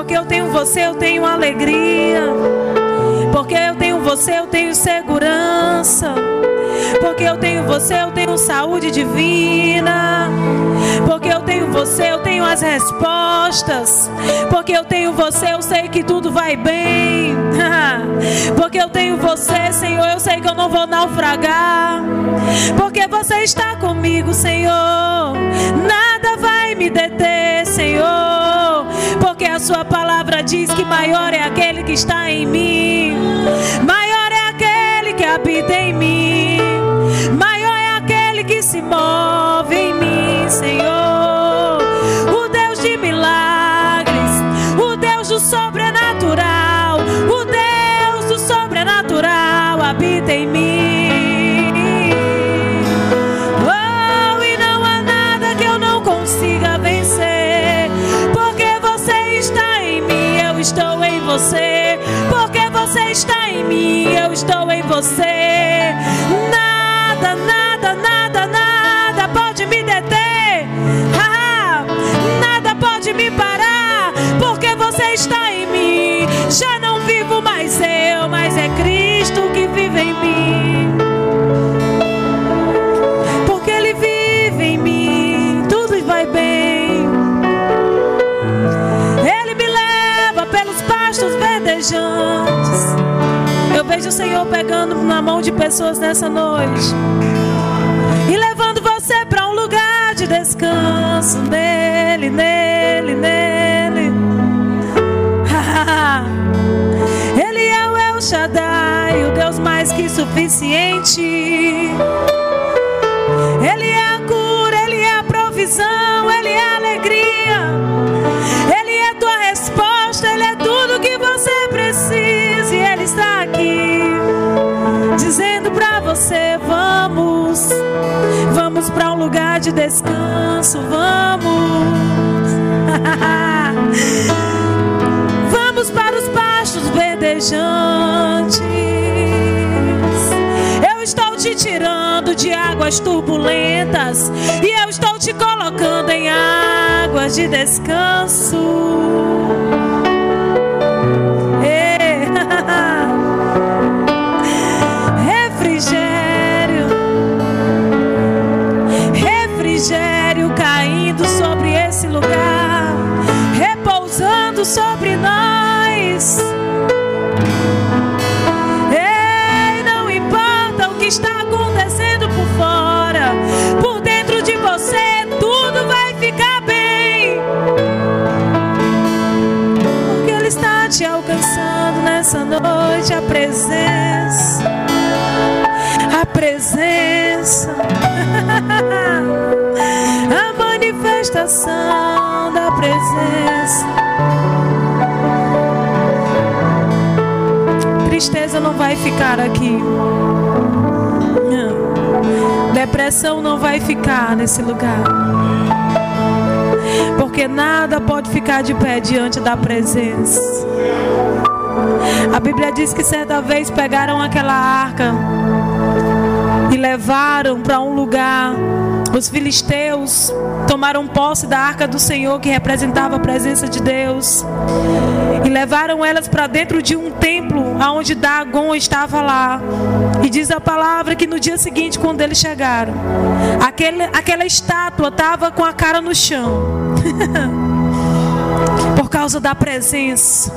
Porque eu tenho você, eu tenho alegria. Porque eu tenho você, eu tenho segurança. Porque eu tenho você, eu tenho saúde divina. Porque eu tenho você, eu tenho as respostas. Porque eu tenho você, eu sei que tudo vai bem. Porque eu tenho você, Senhor, eu sei que eu não vou naufragar. Porque você está comigo, Senhor. Nada vai me deter, Senhor. Porque a sua palavra diz que maior é aquele que está em mim. Maior é aquele que habita em mim. Maior é aquele que se move em mim, Senhor. Você. Porque você está em mim, eu estou em você. Nada, nada, nada, nada pode me deter. Ah, nada pode me parar, porque você está em mim. Já não vivo mais eu, mas Eu vejo o Senhor pegando na mão de pessoas nessa noite e levando você para um lugar de descanso nele, nele, nele. Ele é o El Shaddai, o Deus mais que suficiente. Ele é a cura, Ele é a provisão, Ele é a alegria. Você: vamos, vamos para um lugar de descanso, vamos. Vamos para os pastos verdejantes. Eu estou te tirando de águas turbulentas e eu estou te colocando em águas de descanso. Sobre nós. Ei, não importa o que está acontecendo por fora, por dentro de você tudo vai ficar bem. Porque Ele está te alcançando nessa noite a presença, a presença, a manifestação da presença. Tristeza não vai ficar aqui. Não. Depressão não vai ficar nesse lugar. Porque nada pode ficar de pé diante da presença. A Bíblia diz que certa vez pegaram aquela arca e levaram para um lugar. Os filisteus tomaram posse da arca do Senhor, que representava a presença de Deus, e levaram elas para dentro de um templo, aonde Dagon estava lá. E diz a palavra que no dia seguinte, quando eles chegaram, aquele, aquela estátua estava com a cara no chão, por causa da presença.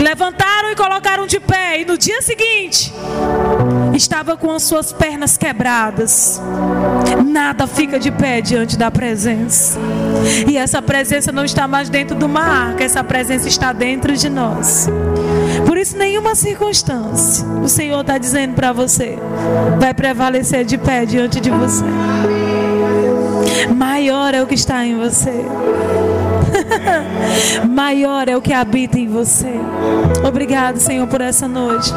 Levantaram e colocaram de pé, e no dia seguinte, estava com as suas pernas quebradas. Nada fica de pé diante da presença. E essa presença não está mais dentro de uma arca, essa presença está dentro de nós. Isso, nenhuma circunstância, o Senhor está dizendo para você, vai prevalecer de pé diante de você. Maior é o que está em você. Maior é o que habita em você. Obrigado, Senhor, por essa noite.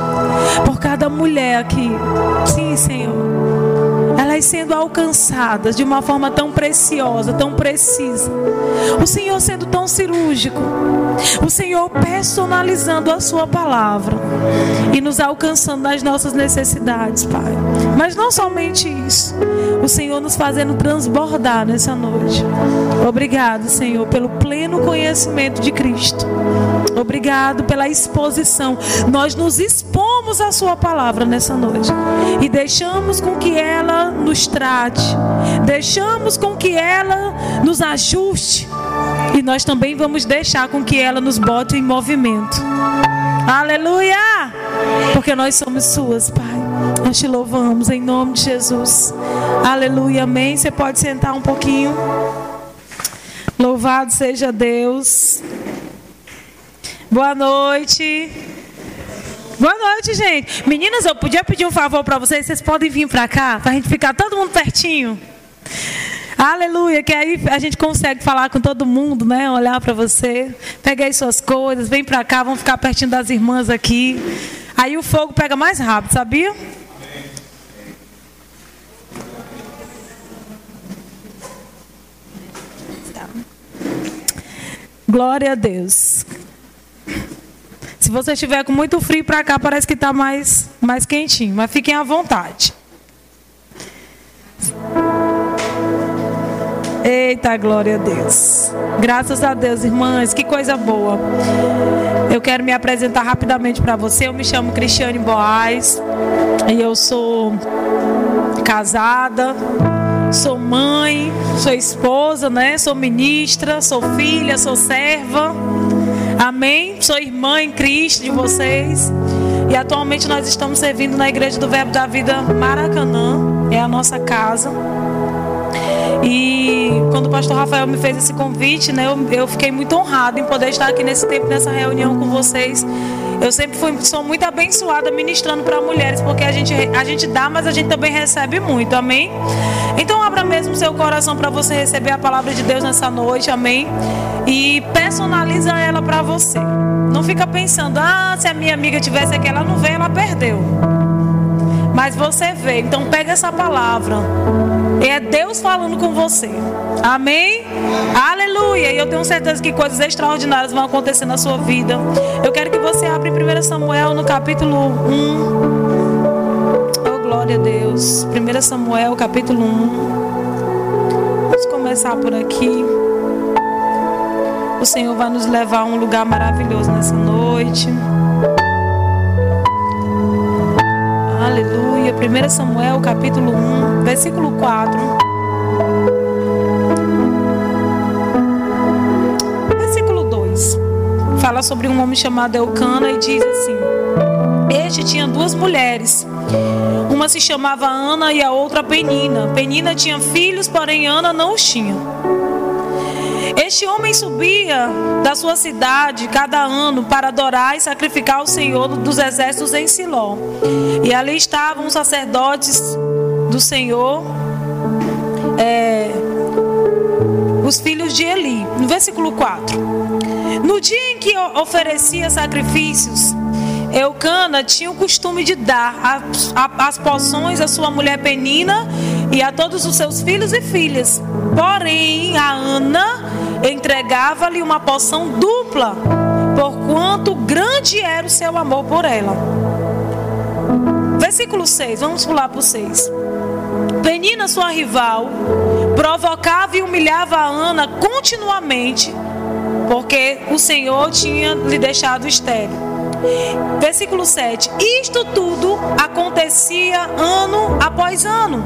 Por cada mulher aqui. Sim, Senhor. Elas sendo alcançadas de uma forma tão preciosa, tão precisa. O Senhor sendo tão cirúrgico. O Senhor personalizando a Sua palavra e nos alcançando nas nossas necessidades, Pai. Mas não somente isso. O Senhor nos fazendo transbordar nessa noite. Obrigado, Senhor, pelo pleno conhecimento de Cristo. Obrigado pela exposição. Nós nos expomos à Sua palavra nessa noite e deixamos com que ela nos trate, deixamos com que ela nos ajuste e nós também vamos deixar com que ela nos bote em movimento. Aleluia! Porque nós somos suas, Pai. Nós te louvamos em nome de Jesus. Aleluia, amém. Você pode sentar um pouquinho. Louvado seja Deus. Boa noite. Boa noite, gente. Meninas, eu podia pedir um favor para vocês. Vocês podem vir para cá, para a gente ficar todo mundo pertinho. Aleluia, que aí a gente consegue falar com todo mundo, né? Olhar para você. Pega aí suas coisas, vem para cá, vamos ficar pertinho das irmãs aqui. Aí o fogo pega mais rápido, sabia? Glória a Deus. Se você estiver com muito frio para cá, parece que está mais, mais quentinho. Mas fiquem à vontade. Eita, glória a Deus. Graças a Deus, irmãs, que coisa boa. Eu quero me apresentar rapidamente para você. Eu me chamo Cristiane Boaz e eu sou casada, sou mãe, sou esposa, né? Sou ministra, sou filha, sou serva. Amém? Sou irmã em Cristo de vocês. E atualmente nós estamos servindo na Igreja do Verbo da Vida Maracanã. É a nossa casa. E quando o pastor Rafael me fez esse convite, né, eu, eu fiquei muito honrado em poder estar aqui nesse tempo, nessa reunião com vocês. Eu sempre fui, sou muito abençoada ministrando para mulheres, porque a gente, a gente dá, mas a gente também recebe muito, amém? Então abra mesmo seu coração para você receber a palavra de Deus nessa noite, amém? E personaliza ela para você. Não fica pensando, ah, se a minha amiga tivesse aqui, ela não veio, ela perdeu. Mas você vê, então pega essa palavra é Deus falando com você. Amém? Aleluia. E eu tenho certeza que coisas extraordinárias vão acontecer na sua vida. Eu quero que você abra em 1 Samuel no capítulo 1. Oh, glória a Deus. 1 Samuel, capítulo 1. Vamos começar por aqui. O Senhor vai nos levar a um lugar maravilhoso nessa noite. 1 Samuel capítulo 1, versículo 4. Versículo 2. Fala sobre um homem chamado Eucana e diz assim: Este tinha duas mulheres. Uma se chamava Ana e a outra Penina. Penina tinha filhos, porém Ana não os tinha. Este homem subia da sua cidade cada ano para adorar e sacrificar o Senhor dos exércitos em Siló. E ali estavam os sacerdotes do Senhor, é, os filhos de Eli. No versículo 4. No dia em que oferecia sacrifícios, Eucana tinha o costume de dar as, as poções à sua mulher Penina e a todos os seus filhos e filhas. Porém, a Ana entregava-lhe uma poção dupla, porquanto grande era o seu amor por ela. Versículo 6, vamos pular para o 6. Penina, sua rival, provocava e humilhava a Ana continuamente, porque o Senhor tinha lhe deixado estéril. Versículo 7. Isto tudo acontecia ano após ano.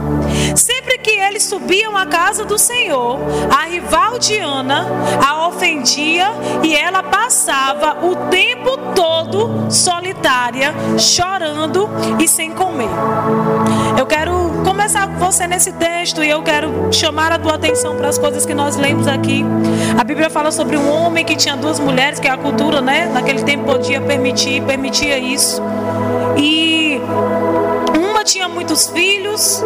Sempre que eles subiam à casa do Senhor, a rival de Ana a ofendia e ela passava o tempo todo solitária, chorando e sem comer. Eu quero começar com você nesse texto e eu quero chamar a tua atenção para as coisas que nós lemos aqui. A Bíblia fala sobre um homem que tinha duas mulheres, que a cultura, né, naquele tempo podia permitir, permitia isso. E uma tinha muitos filhos,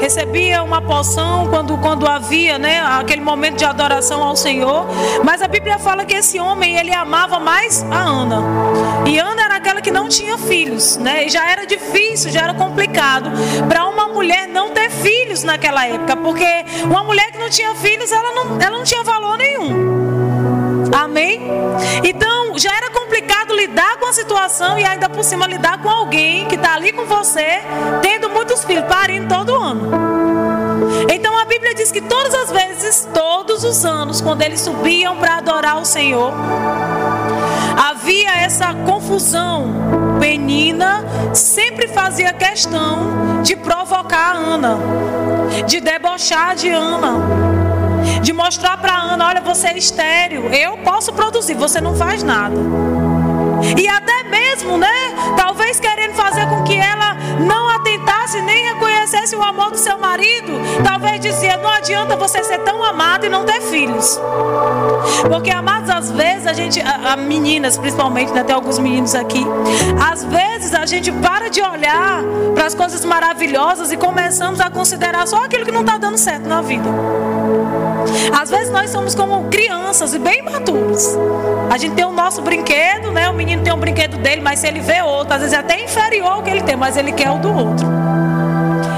recebia uma poção quando, quando havia né, aquele momento de adoração ao Senhor. Mas a Bíblia fala que esse homem ele amava mais a Ana. E Ana era aquela que não tinha filhos, né? E já era difícil, já era complicado para uma mulher não ter filhos naquela época, porque uma mulher que não tinha filhos, ela não, ela não tinha valor nenhum. Amém? Então já era complicado lidar com a situação e ainda por cima lidar com alguém que está ali com você, tendo muitos filhos, parindo todo ano. Então a Bíblia diz que todas as vezes, todos os anos, quando eles subiam para adorar o Senhor, havia essa confusão. Penina sempre fazia questão de provocar a Ana, de debochar de Ana, de mostrar para Ana: olha, você é estéreo, eu posso produzir, você não faz nada. E até mesmo, né? Talvez querendo fazer com que ela não atentasse nem reconhecesse o amor do seu marido. Talvez dizia: não adianta você ser tão amado e não ter filhos. Porque, amados, às vezes a gente, a, a meninas principalmente, né, tem alguns meninos aqui, às vezes a gente para de olhar para as coisas maravilhosas e começamos a considerar só aquilo que não está dando certo na vida. Às vezes nós somos como crianças e bem maturos. A gente tem o nosso brinquedo, né? O menino tem um brinquedo dele, mas se ele vê outro, às vezes é até inferior ao que ele tem, mas ele quer o do outro.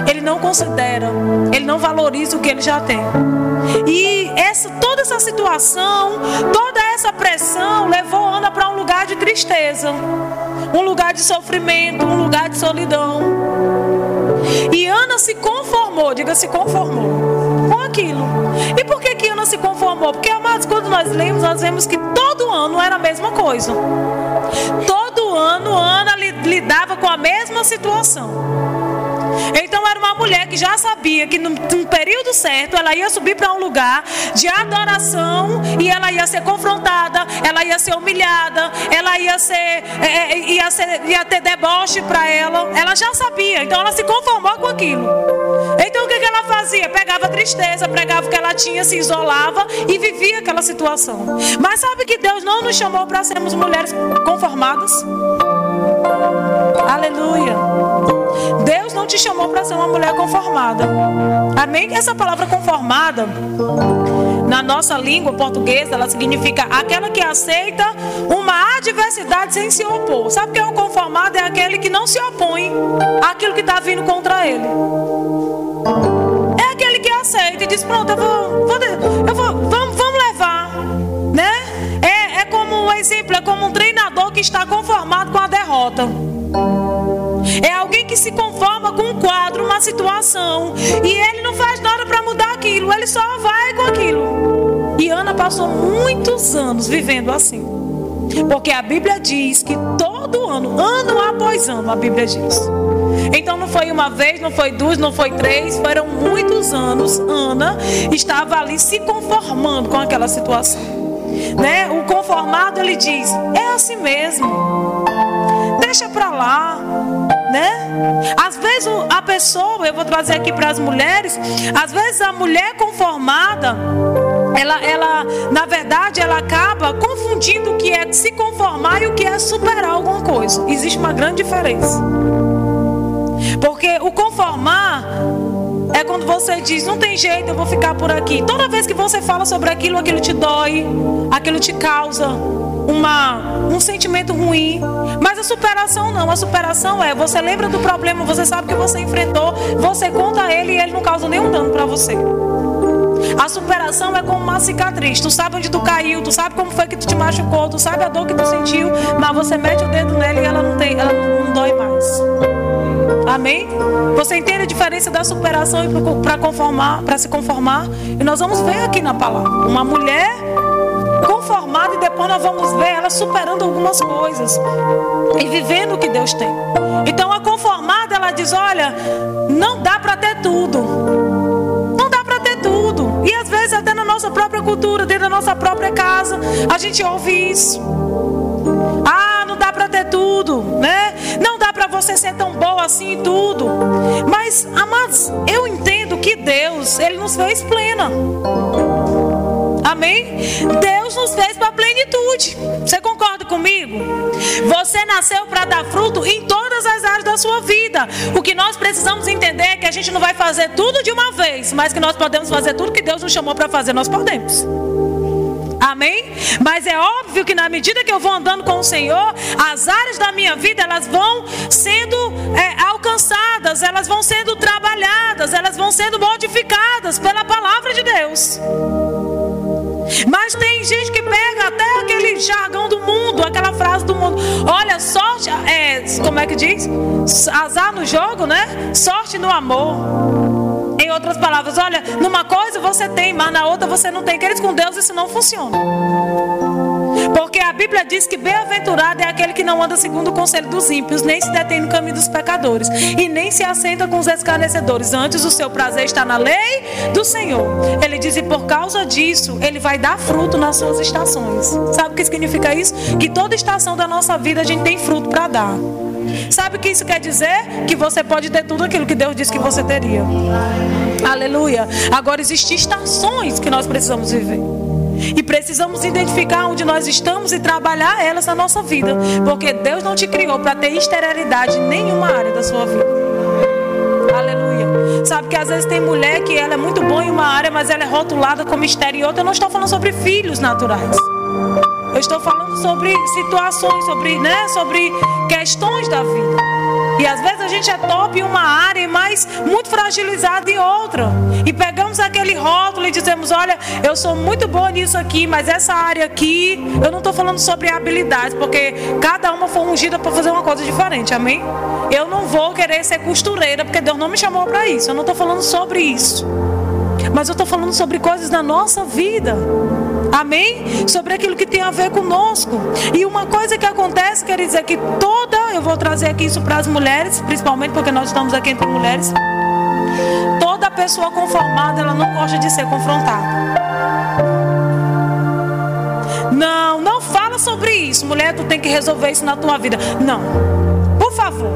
Ele não considera, ele não valoriza o que ele já tem. E essa, toda essa situação, toda essa pressão levou Ana para um lugar de tristeza, um lugar de sofrimento, um lugar de solidão. E Ana se conformou, diga se conformou aquilo. E por que, Ana se conformou? Porque, amados, quando nós lemos, nós vemos que todo ano era a mesma coisa. Todo ano Ana lidava com a mesma situação. Então era uma mulher que já sabia que no, no período certo ela ia subir para um lugar de adoração e ela ia ser confrontada, ela ia ser humilhada, ela ia ser, é, é ia, ser ia ter deboche para ela. Ela já sabia, então ela se conformou com aquilo. Então o que, que ela fazia? Pegava tristeza, pregava o que ela tinha, se isolava e vivia aquela situação. Mas sabe que Deus não nos chamou para sermos mulheres conformadas? Aleluia. Deus não te chamou para ser uma mulher conformada. Amém? Essa palavra conformada, na nossa língua portuguesa, ela significa aquela que aceita uma adversidade sem se opor. Sabe o que é o conformado? É aquele que não se opõe àquilo que está vindo contra ele. É aquele que aceita e diz: Pronto, eu vou, vou eu vou vamos, vamos levar. Né? É, é como um exemplo, é como um treinador que está conformado com a derrota. É alguém que se conforma com um quadro, uma situação, e ele não faz nada para mudar aquilo, ele só vai com aquilo. E Ana passou muitos anos vivendo assim. Porque a Bíblia diz que todo ano, ano após ano, a Bíblia diz. Então não foi uma vez, não foi duas, não foi três, foram muitos anos. Ana estava ali se conformando com aquela situação. Né? O conformado ele diz: é assim mesmo deixa para lá, né? Às vezes a pessoa, eu vou trazer aqui para as mulheres, às vezes a mulher conformada, ela, ela, na verdade, ela acaba confundindo o que é se conformar e o que é superar alguma coisa. Existe uma grande diferença. Porque o conformar é quando você diz, não tem jeito, eu vou ficar por aqui. Toda vez que você fala sobre aquilo, aquilo te dói, aquilo te causa uma, um sentimento ruim. Mas a superação não. A superação é você lembra do problema, você sabe que você enfrentou, você conta a ele e ele não causa nenhum dano para você. A superação é como uma cicatriz. Tu sabe onde tu caiu, tu sabe como foi que tu te machucou, tu sabe a dor que tu sentiu, mas você mete o dedo nela e ela não tem, ela não, dói mais. Amém? Você entende a diferença da superação e para conformar, para se conformar? E nós vamos ver aqui na palavra. Uma mulher conformada e depois nós vamos ver ela superando algumas coisas e vivendo o que Deus tem. Então a conformada ela diz: olha, não dá para ter tudo. Não dá para ter tudo. E às vezes até na nossa própria cultura, dentro da nossa própria casa, a gente ouve isso. Ah, não dá para ter tudo, né? Não dá para você ser tão boa assim e tudo. Mas, amados, eu entendo que Deus, ele nos fez plena. Amém? Deus nos fez para plenitude. Você concorda comigo? Você nasceu para dar fruto em todas as áreas da sua vida. O que nós precisamos entender é que a gente não vai fazer tudo de uma vez, mas que nós podemos fazer tudo que Deus nos chamou para fazer, nós podemos. Amém? Mas é óbvio que na medida que eu vou andando com o Senhor, as áreas da minha vida elas vão sendo é, alcançadas, elas vão sendo trabalhadas, elas vão sendo modificadas pela palavra de Deus. Mas tem gente que pega até aquele jargão do mundo, aquela frase do mundo. Olha, sorte, é, como é que diz? Azar no jogo, né? Sorte no amor. Em outras palavras, olha, numa coisa você tem, mas na outra você não tem. Queridos, com Deus isso não funciona. Porque a Bíblia diz que bem-aventurado é aquele que não anda segundo o conselho dos ímpios, nem se detém no caminho dos pecadores, e nem se assenta com os escarnecedores. Antes o seu prazer está na lei do Senhor. Ele diz: e por causa disso, ele vai dar fruto nas suas estações. Sabe o que significa isso? Que toda estação da nossa vida a gente tem fruto para dar. Sabe o que isso quer dizer? Que você pode ter tudo aquilo que Deus disse que você teria. Aleluia. Agora existem estações que nós precisamos viver. E precisamos identificar onde nós estamos e trabalhar elas na nossa vida. Porque Deus não te criou para ter esterilidade em nenhuma área da sua vida. Aleluia. Sabe que às vezes tem mulher que ela é muito boa em uma área, mas ela é rotulada como estéril outra. Eu não estou falando sobre filhos naturais. Eu estou falando sobre situações, sobre, né, sobre questões da vida. E às vezes a gente é top em uma área, mas muito fragilizado em outra. E pegamos aquele rótulo e dizemos: Olha, eu sou muito boa nisso aqui, mas essa área aqui, eu não estou falando sobre habilidades, porque cada uma foi ungida para fazer uma coisa diferente, amém? Eu não vou querer ser costureira, porque Deus não me chamou para isso. Eu não estou falando sobre isso. Mas eu estou falando sobre coisas da nossa vida. Amém? Sobre aquilo que tem a ver conosco. E uma coisa que acontece, quer dizer que toda, eu vou trazer aqui isso para as mulheres, principalmente porque nós estamos aqui entre mulheres. Toda pessoa conformada, ela não gosta de ser confrontada. Não, não fala sobre isso. Mulher, tu tem que resolver isso na tua vida. Não. Por favor.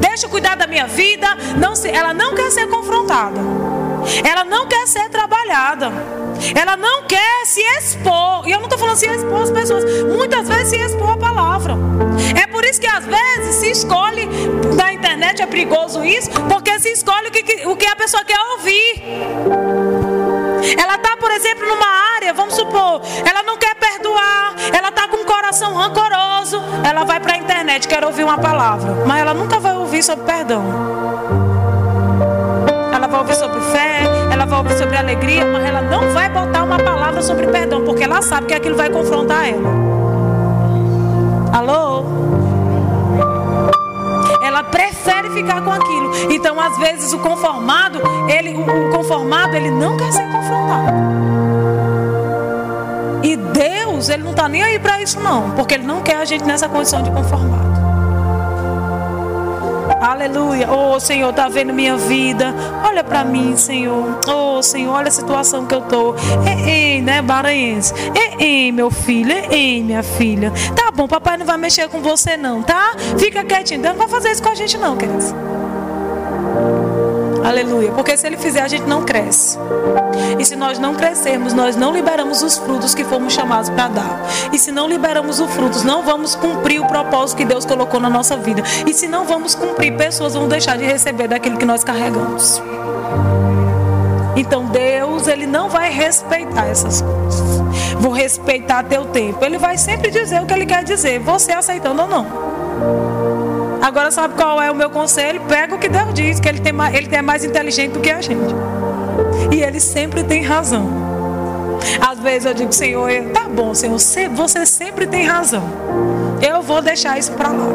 Deixa eu cuidar da minha vida. Não se, ela não quer ser confrontada. Ela não quer ser trabalhada. Ela não quer se expor. E eu não estou falando se expor as pessoas. Muitas vezes se expor a palavra. É por isso que às vezes se escolhe. Na internet é perigoso isso. Porque se escolhe o que, o que a pessoa quer ouvir. Ela está, por exemplo, numa área, vamos supor, ela não quer perdoar, ela está com um coração rancoroso, ela vai para a internet, quer ouvir uma palavra, mas ela nunca vai ouvir sobre perdão. Ela vai ouvir sobre fé, ouvir sobre alegria, mas ela não vai botar uma palavra sobre perdão, porque ela sabe que aquilo vai confrontar ela. Alô? Ela prefere ficar com aquilo. Então, às vezes, o conformado, ele, o conformado, ele não quer ser confrontado. E Deus, ele não está nem aí para isso, não, porque ele não quer a gente nessa condição de conformado. Aleluia. Oh, Senhor, tá vendo minha vida? Olha para mim, Senhor. Oh, Senhor, olha a situação que eu tô. Ei, né, Baranhense? Ei, meu filho. Ei, minha filha. Tá bom, papai não vai mexer com você não, tá? Fica quietinho. Não vai fazer isso com a gente não, queridos. Aleluia. Porque se ele fizer, a gente não cresce. E se nós não crescermos, nós não liberamos os frutos que fomos chamados para dar. E se não liberamos os frutos, não vamos cumprir o propósito que Deus colocou na nossa vida. E se não vamos cumprir, pessoas vão deixar de receber daquilo que nós carregamos. Então Deus, ele não vai respeitar essas coisas. Vou respeitar teu tempo. Ele vai sempre dizer o que ele quer dizer, você aceitando ou não. Agora sabe qual é o meu conselho? Pega o que Deus diz, que ele, tem ele é mais inteligente do que a gente. E ele sempre tem razão. Às vezes eu digo, Senhor, tá bom, Senhor, você sempre tem razão. Eu vou deixar isso para lá.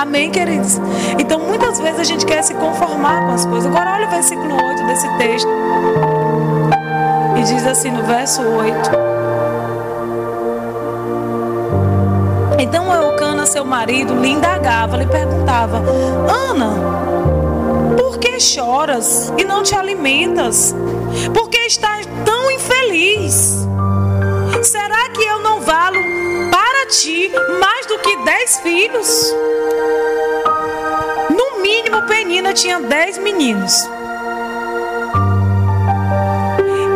Amém, queridos? Então muitas vezes a gente quer se conformar com as coisas. Agora olha o versículo 8 desse texto. E diz assim no verso 8. Seu marido, lhe indagava, lhe perguntava: Ana, por que choras e não te alimentas? Por que estás tão infeliz? Será que eu não valo para ti mais do que dez filhos? No mínimo, Penina tinha dez meninos.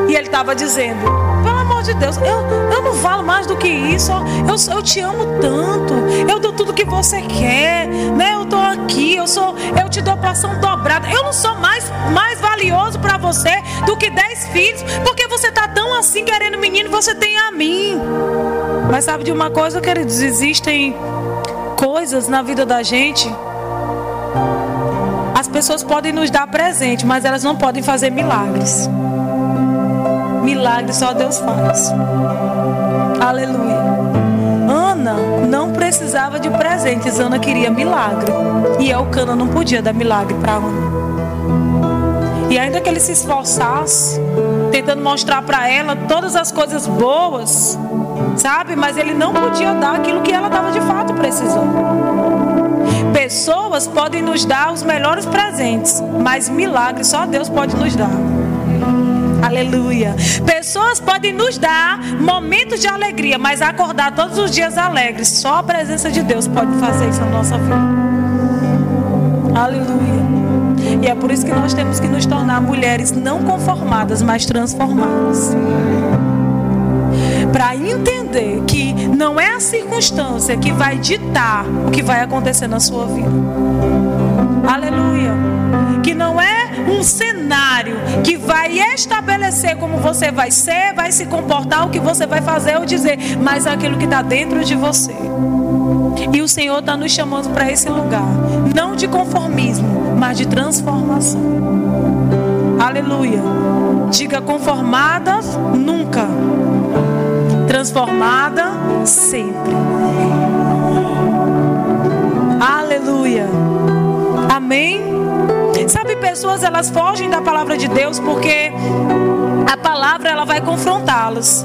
E ele estava dizendo: amor de Deus, eu, eu não valo mais do que isso. Eu, eu te amo tanto. Eu dou tudo que você quer. Né? Eu estou aqui. Eu sou, eu te dou porção dobrada. Eu não sou mais, mais valioso para você do que dez filhos. Porque você está tão assim querendo menino, você tem a mim. Mas sabe de uma coisa, queridos? Existem coisas na vida da gente. As pessoas podem nos dar presente, mas elas não podem fazer milagres. Milagre só Deus faz. Aleluia. Ana não precisava de presentes, Ana queria milagre. E Elcana não podia dar milagre para Ana. E ainda que ele se esforçasse, tentando mostrar para ela todas as coisas boas, sabe? Mas ele não podia dar aquilo que ela estava de fato precisando. Pessoas podem nos dar os melhores presentes, mas milagres só Deus pode nos dar. Aleluia. Pessoas podem nos dar momentos de alegria, mas acordar todos os dias alegres, só a presença de Deus pode fazer isso na nossa vida. Aleluia. E é por isso que nós temos que nos tornar mulheres não conformadas, mas transformadas. Para entender que não é a circunstância que vai ditar o que vai acontecer na sua vida. Aleluia. Que não é um cenário que vai estabelecer como você vai ser, vai se comportar, o que você vai fazer ou dizer, mas aquilo que está dentro de você. E o Senhor está nos chamando para esse lugar, não de conformismo, mas de transformação. Aleluia. Diga conformada nunca, transformada sempre. Aleluia. Amém. Pessoas elas fogem da palavra de Deus porque a palavra ela vai confrontá-las.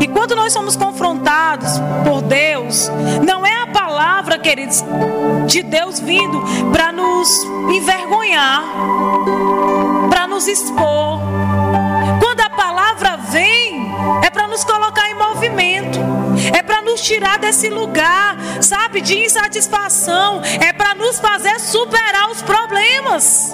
E quando nós somos confrontados por Deus, não é a palavra, queridos, de Deus vindo para nos envergonhar, para nos expor. Quando a palavra vem, é para nos colocar em movimento, nos tirar desse lugar, sabe, de insatisfação, é para nos fazer superar os problemas.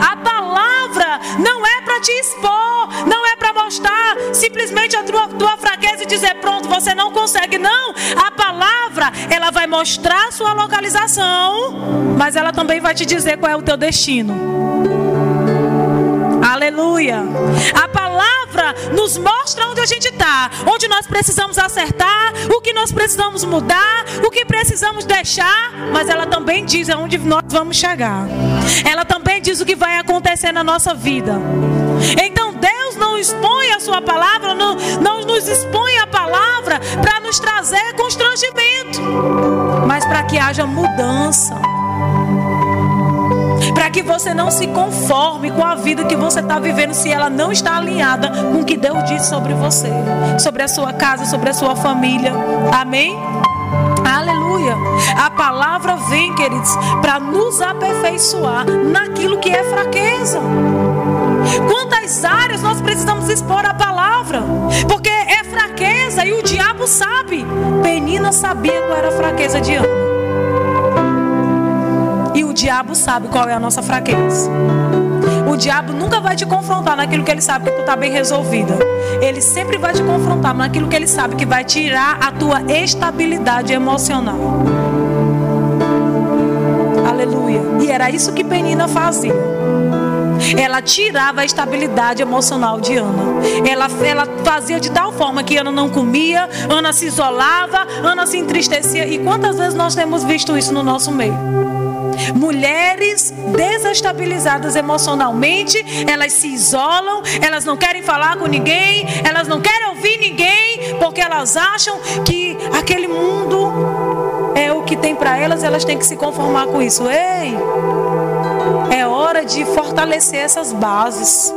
A palavra não é para te expor, não é para mostrar simplesmente a tua, tua, fraqueza e dizer pronto, você não consegue. Não, a palavra ela vai mostrar a sua localização, mas ela também vai te dizer qual é o teu destino. Aleluia. A palavra nos mostra onde a gente está, onde nós precisamos acertar, o que nós precisamos mudar, o que precisamos deixar, mas ela também diz aonde nós vamos chegar. Ela também diz o que vai acontecer na nossa vida. Então Deus não expõe a sua palavra, não, não nos expõe a palavra para nos trazer constrangimento, mas para que haja mudança para que você não se conforme com a vida que você está vivendo se ela não está alinhada com o que Deus disse sobre você, sobre a sua casa, sobre a sua família. Amém? Aleluia. A palavra vem, queridos, para nos aperfeiçoar naquilo que é fraqueza. Quantas áreas nós precisamos expor a palavra? Porque é fraqueza e o diabo sabe. Penina sabia qual era a fraqueza de Ana. Diabo sabe qual é a nossa fraqueza. O diabo nunca vai te confrontar naquilo que ele sabe que tu está bem resolvida. Ele sempre vai te confrontar naquilo que ele sabe que vai tirar a tua estabilidade emocional. Aleluia. E era isso que Penina fazia. Ela tirava a estabilidade emocional de Ana. Ela, ela fazia de tal forma que Ana não comia, Ana se isolava, Ana se entristecia. E quantas vezes nós temos visto isso no nosso meio? Mulheres desestabilizadas emocionalmente, elas se isolam, elas não querem falar com ninguém, elas não querem ouvir ninguém, porque elas acham que aquele mundo é o que tem para elas, elas têm que se conformar com isso. Ei, é hora de fortalecer essas bases.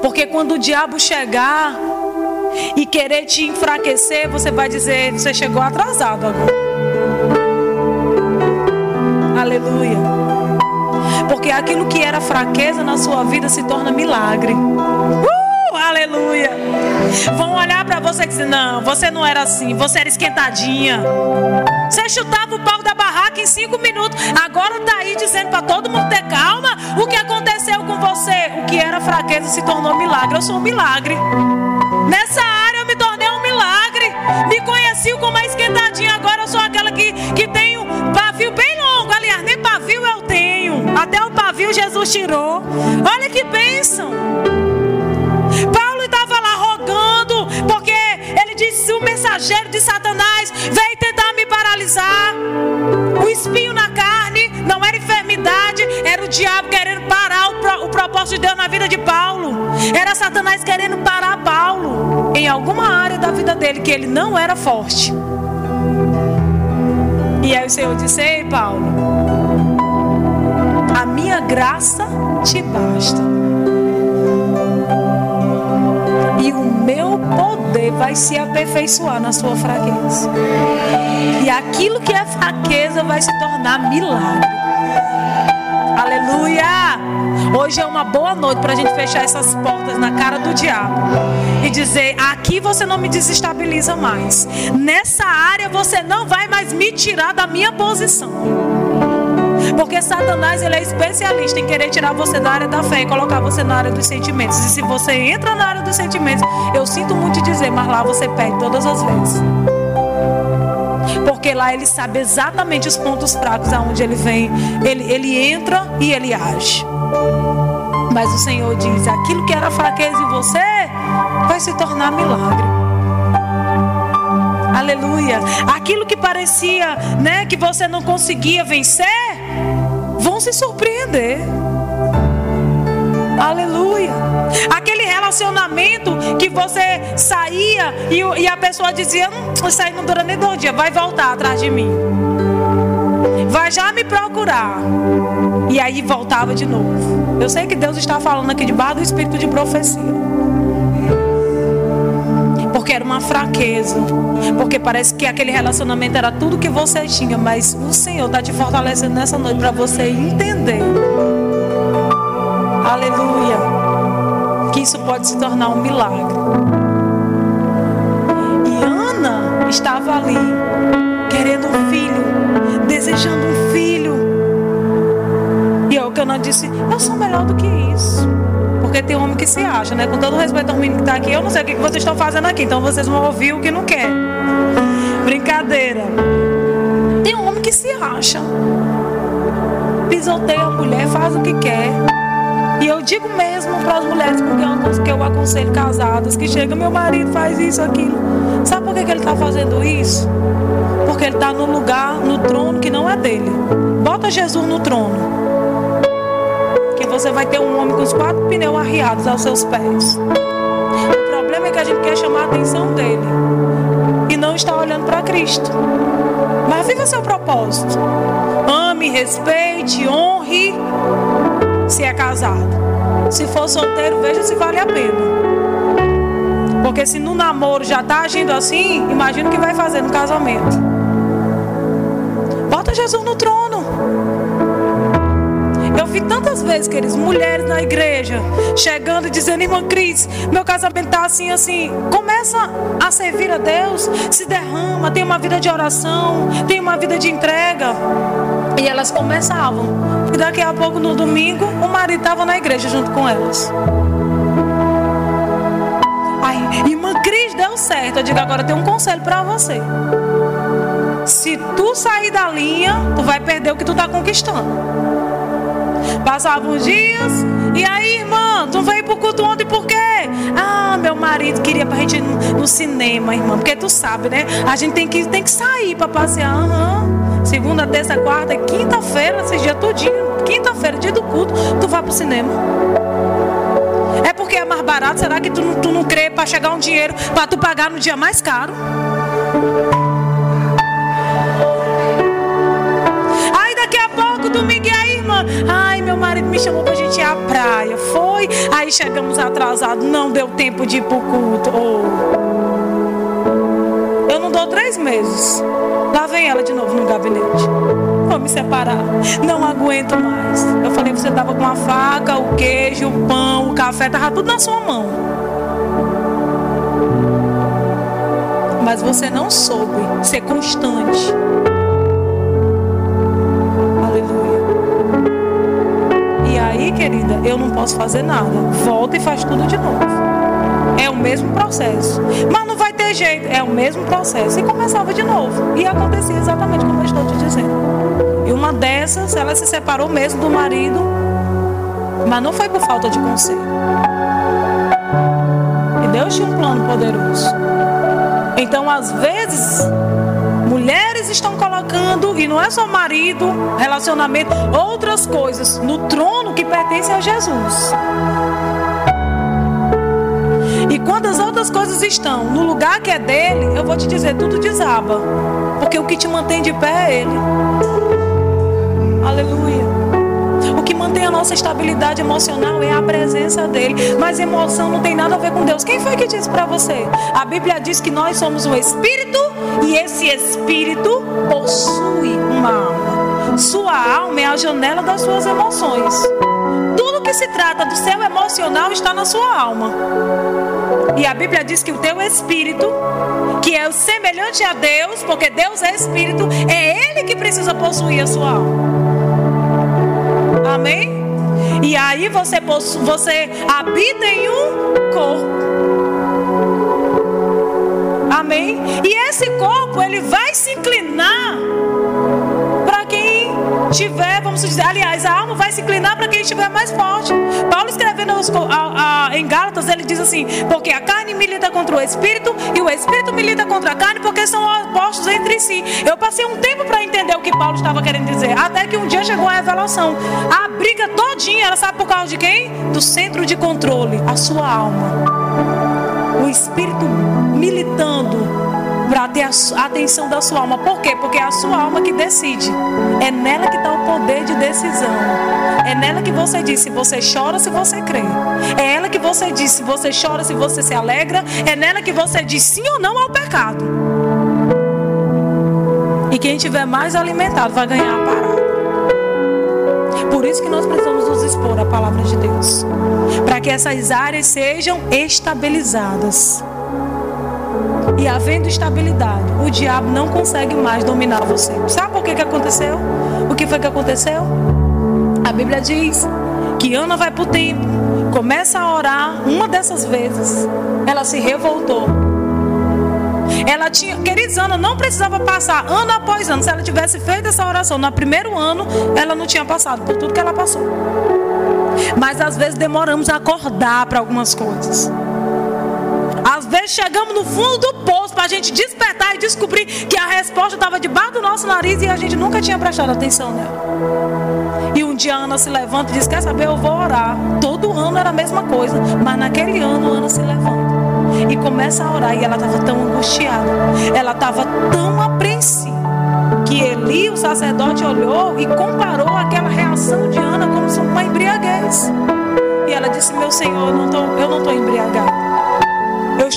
Porque quando o diabo chegar e querer te enfraquecer, você vai dizer: você chegou atrasado agora. Aleluia. Porque aquilo que era fraqueza na sua vida se torna milagre. Uh, aleluia. Vão olhar para você e dizer: Não, você não era assim, você era esquentadinha. Você chutava o pau da barraca em cinco minutos. Agora está aí dizendo para todo mundo ter calma. O que aconteceu com você? O que era fraqueza se tornou milagre. Eu sou um milagre. Nessa área eu me tornei um milagre. Me conheci como a esquentadinha. Agora eu sou aquela que, que tem um pavio bem Até o pavio Jesus tirou. Olha que bênção. Paulo estava lá rogando, porque ele disse: o mensageiro de Satanás veio tentar me paralisar. O espinho na carne não era enfermidade, era o diabo querendo parar o, pro, o propósito de Deus na vida de Paulo. Era Satanás querendo parar Paulo em alguma área da vida dele que ele não era forte. E aí o Senhor disse: Ei, Paulo, A minha graça te basta. E o meu poder vai se aperfeiçoar na sua fraqueza. E aquilo que é fraqueza vai se tornar milagre. Aleluia! Hoje é uma boa noite para a gente fechar essas portas na cara do diabo e dizer: aqui você não me desestabiliza mais. Nessa área você não vai mais me tirar da minha posição. Porque Satanás ele é especialista em querer tirar você da área da fé e colocar você na área dos sentimentos. E se você entra na área dos sentimentos, eu sinto muito dizer, mas lá você perde todas as vezes. Porque lá ele sabe exatamente os pontos fracos aonde ele vem. Ele, ele entra e ele age. Mas o Senhor diz: aquilo que era fraqueza em você vai se tornar milagre. Aleluia. Aquilo que parecia, né, que você não conseguia vencer, vão se surpreender. Aleluia. Aquele relacionamento que você saía e, a pessoa dizia: hum, Isso aí não dura nem dois dias, vai voltar atrás de mim. Vai já me procurar. E aí voltava de novo. Eu sei que Deus está falando aqui debaixo do espírito de profecia porque era uma fraqueza, porque parece que aquele relacionamento era tudo que você tinha, mas o Senhor está te fortalecendo nessa noite para você entender Aleluia. Que isso pode se tornar um milagre. E Ana estava ali, querendo um filho, desejando um filho. E é o que Ana disse: Eu sou melhor do que isso. Porque tem homem que se acha, né? Com todo respeito ao menino que está aqui, eu não sei o que vocês estão fazendo aqui, então vocês vão ouvir o que não quer. Brincadeira. Tem homem que se acha. Pisoteia a mulher, faz o que quer. E eu digo mesmo para as mulheres, porque eu, que eu aconselho casadas, que chega, meu marido faz isso, aquilo. Sabe por que, que ele está fazendo isso? Porque ele está no lugar, no trono que não é dele. Bota Jesus no trono. Você vai ter um homem com os quatro pneus arriados aos seus pés. O problema é que a gente quer chamar a atenção dele. E não está olhando para Cristo. Mas viva seu propósito. Ame, respeite, honre se é casado. Se for solteiro, veja se vale a pena. Porque se no namoro já está agindo assim, imagina o que vai fazer no casamento. Bota Jesus no trono. Eu vi tantas vezes, queridos, mulheres na igreja chegando e dizendo, irmã Cris, meu casamento está assim, assim. Começa a servir a Deus, se derrama, tem uma vida de oração, tem uma vida de entrega. E elas começavam. E daqui a pouco, no domingo, o marido estava na igreja junto com elas. Aí, irmã Cris, deu certo. Eu digo, agora tem um conselho para você. Se tu sair da linha, tu vai perder o que tu está conquistando. Passavam uns dias, e aí, irmã, tu veio pro culto ontem por quê? Ah, meu marido queria pra gente ir no, no cinema, irmã, porque tu sabe, né? A gente tem que, tem que sair pra passear. Uhum. Segunda, terça, quarta, quinta-feira, esses dias tudinho. Quinta-feira, dia do culto, tu vai pro cinema. É porque é mais barato? Será que tu, tu não crê para chegar um dinheiro para tu pagar no dia mais caro? Aí daqui a pouco, domingo, e marido me chamou pra gente ir à praia. Foi. Aí chegamos atrasados. Não deu tempo de ir pro culto. Oh. Eu não dou três meses. Lá vem ela de novo no gabinete. Vou me separar. Não aguento mais. Eu falei, você tava com a faca, o queijo, o pão, o café, tava tudo na sua mão. Mas você não soube ser constante. Querida, eu não posso fazer nada. Volta e faz tudo de novo. É o mesmo processo. Mas não vai ter jeito. É o mesmo processo. E começava de novo. E acontecia exatamente como eu estou te dizendo. E uma dessas, ela se separou mesmo do marido. Mas não foi por falta de conselho. E Deus tinha um plano poderoso. Então, às vezes, mulheres estão colocando, e não é só marido, relacionamento, outras coisas no trono que pertencem a Jesus. E quando as outras coisas estão no lugar que é dele, eu vou te dizer, tudo desaba. Porque o que te mantém de pé é ele. Aleluia. Mantém a nossa estabilidade emocional é a presença dele. Mas emoção não tem nada a ver com Deus. Quem foi que disse para você? A Bíblia diz que nós somos um espírito e esse espírito possui uma alma. Sua alma é a janela das suas emoções. Tudo que se trata do seu emocional está na sua alma. E a Bíblia diz que o teu espírito, que é semelhante a Deus, porque Deus é espírito, é ele que precisa possuir a sua alma. Amém? E aí você, você habita em um corpo. Amém? E esse corpo, ele vai se inclinar tiver, vamos dizer, aliás, a alma vai se inclinar para quem estiver mais forte. Paulo escrevendo aos, a, a, em Gálatas, ele diz assim: porque a carne milita contra o espírito e o espírito milita contra a carne porque são opostos entre si. Eu passei um tempo para entender o que Paulo estava querendo dizer, até que um dia chegou a revelação. A briga todinha, ela sabe por causa de quem? Do centro de controle, a sua alma. O espírito militando ter a atenção da sua alma. Por quê? Porque é a sua alma que decide. É nela que está o poder de decisão. É nela que você diz se você chora, se você crê. É ela que você diz se você chora, se você se alegra. É nela que você diz sim ou não ao pecado. E quem tiver mais alimentado vai ganhar a parada. Por isso que nós precisamos nos expor à palavra de Deus. Para que essas áreas sejam estabilizadas. E havendo estabilidade, o diabo não consegue mais dominar você. Sabe por que, que aconteceu? O que foi que aconteceu? A Bíblia diz que Ana vai para o templo, começa a orar. Uma dessas vezes, ela se revoltou. Ela tinha, queridos, Ana não precisava passar ano após ano. Se ela tivesse feito essa oração no primeiro ano, ela não tinha passado por tudo que ela passou. Mas às vezes demoramos a acordar para algumas coisas. Às vezes chegamos no fundo do poço para a gente despertar e descobrir que a resposta estava debaixo do nosso nariz e a gente nunca tinha prestado atenção nela. E um dia Ana se levanta e diz: Quer saber? Eu vou orar. Todo ano era a mesma coisa, mas naquele ano Ana se levanta e começa a orar. E ela estava tão angustiada, ela estava tão apreensiva que Eli, o sacerdote, olhou e comparou aquela reação de Ana como uma embriaguez. E ela disse: Meu Senhor, eu não estou embriagada.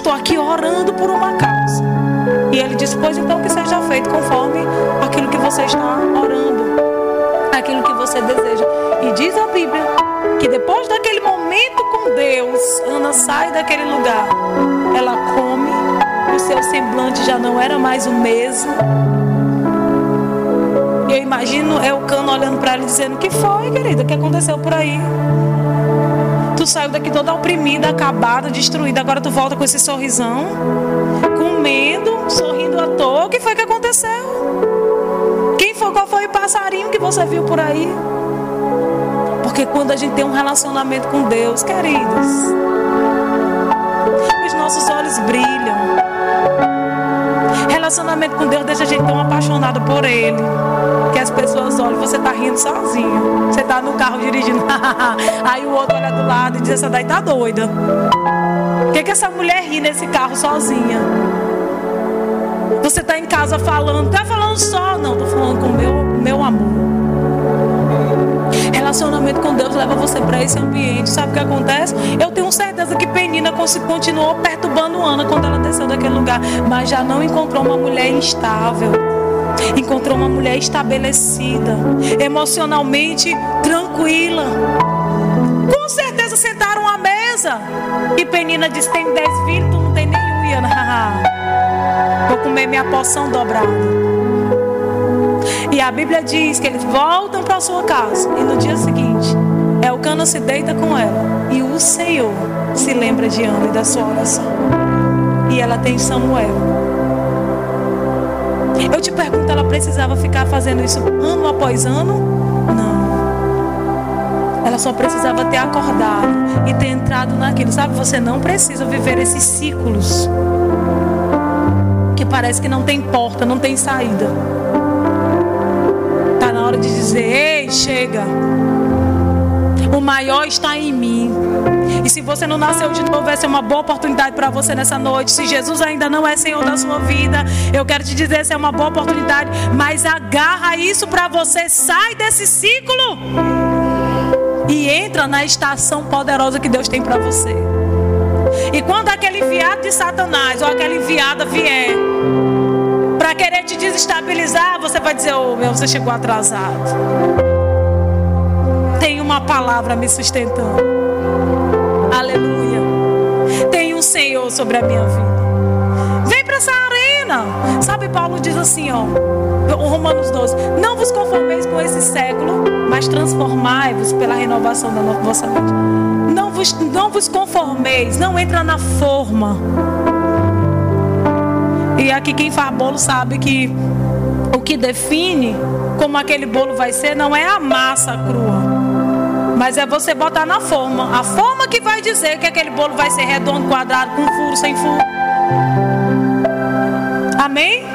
Estou aqui orando por uma causa. E ele disse: Pois então que seja feito conforme aquilo que você está orando, aquilo que você deseja. E diz a Bíblia que depois daquele momento com Deus, Ana sai daquele lugar. Ela come, o seu semblante já não era mais o mesmo. E eu imagino é o cano olhando para ela dizendo: Que foi, querida? O que aconteceu por aí? Tu saiu daqui toda oprimida, acabada, destruída. Agora tu volta com esse sorrisão, com medo, sorrindo à toa. O que foi que aconteceu? Quem foi? Qual foi o passarinho que você viu por aí? Porque quando a gente tem um relacionamento com Deus, queridos, os nossos olhos brilham. Relacionamento com Deus deixa a gente tão apaixonado por Ele. Que as pessoas olham, você está rindo sozinho. Você está no carro dirigindo. Aí o outro olha do lado e diz: Essa daí tá doida. Por que, que essa mulher ri nesse carro sozinha? Você está em casa falando, está falando só? Não, estou falando com meu, meu amor. Relacionamento com Deus leva você para esse ambiente. Sabe o que acontece? Eu tenho certeza que Penina continuou perturbando Ana quando ela desceu daquele lugar, mas já não encontrou uma mulher instável. Encontrou uma mulher estabelecida, emocionalmente tranquila. Com certeza sentaram à mesa. E Penina disse: Tem dez filhos, tu não tem nenhum. E Ana, vou comer minha poção dobrada. E a Bíblia diz que eles voltam para sua casa. E no dia seguinte, Elcana se deita com ela. E o Senhor se lembra de Ana e da sua oração. E ela tem Samuel. Eu te pergunto, ela precisava ficar fazendo isso ano após ano? Não. Ela só precisava ter acordado e ter entrado naquilo. Sabe, você não precisa viver esses ciclos que parece que não tem porta, não tem saída hora de dizer: ei, chega. O maior está em mim. E se você não nasceu de novo, essa é uma boa oportunidade para você nessa noite. Se Jesus ainda não é Senhor da sua vida, eu quero te dizer: essa é uma boa oportunidade. Mas agarra isso para você. Sai desse ciclo. e entra na estação poderosa que Deus tem para você. E quando aquele enviado de Satanás ou aquela enviada vier para querer te desestabilizar, você vai dizer: "Oh, meu, você chegou atrasado". Tem uma palavra me sustentando. Senhor sobre a minha vida. Vem para essa arena. Sabe, Paulo diz assim, ó, Romanos 12: Não vos conformeis com esse século, mas transformai-vos pela renovação da vossa mente. Não vos, não vos conformeis, não entra na forma. E aqui quem faz bolo sabe que o que define como aquele bolo vai ser não é a massa crua. Mas é você botar na forma. A forma que vai dizer que aquele bolo vai ser redondo, quadrado, com furo, sem furo. Amém?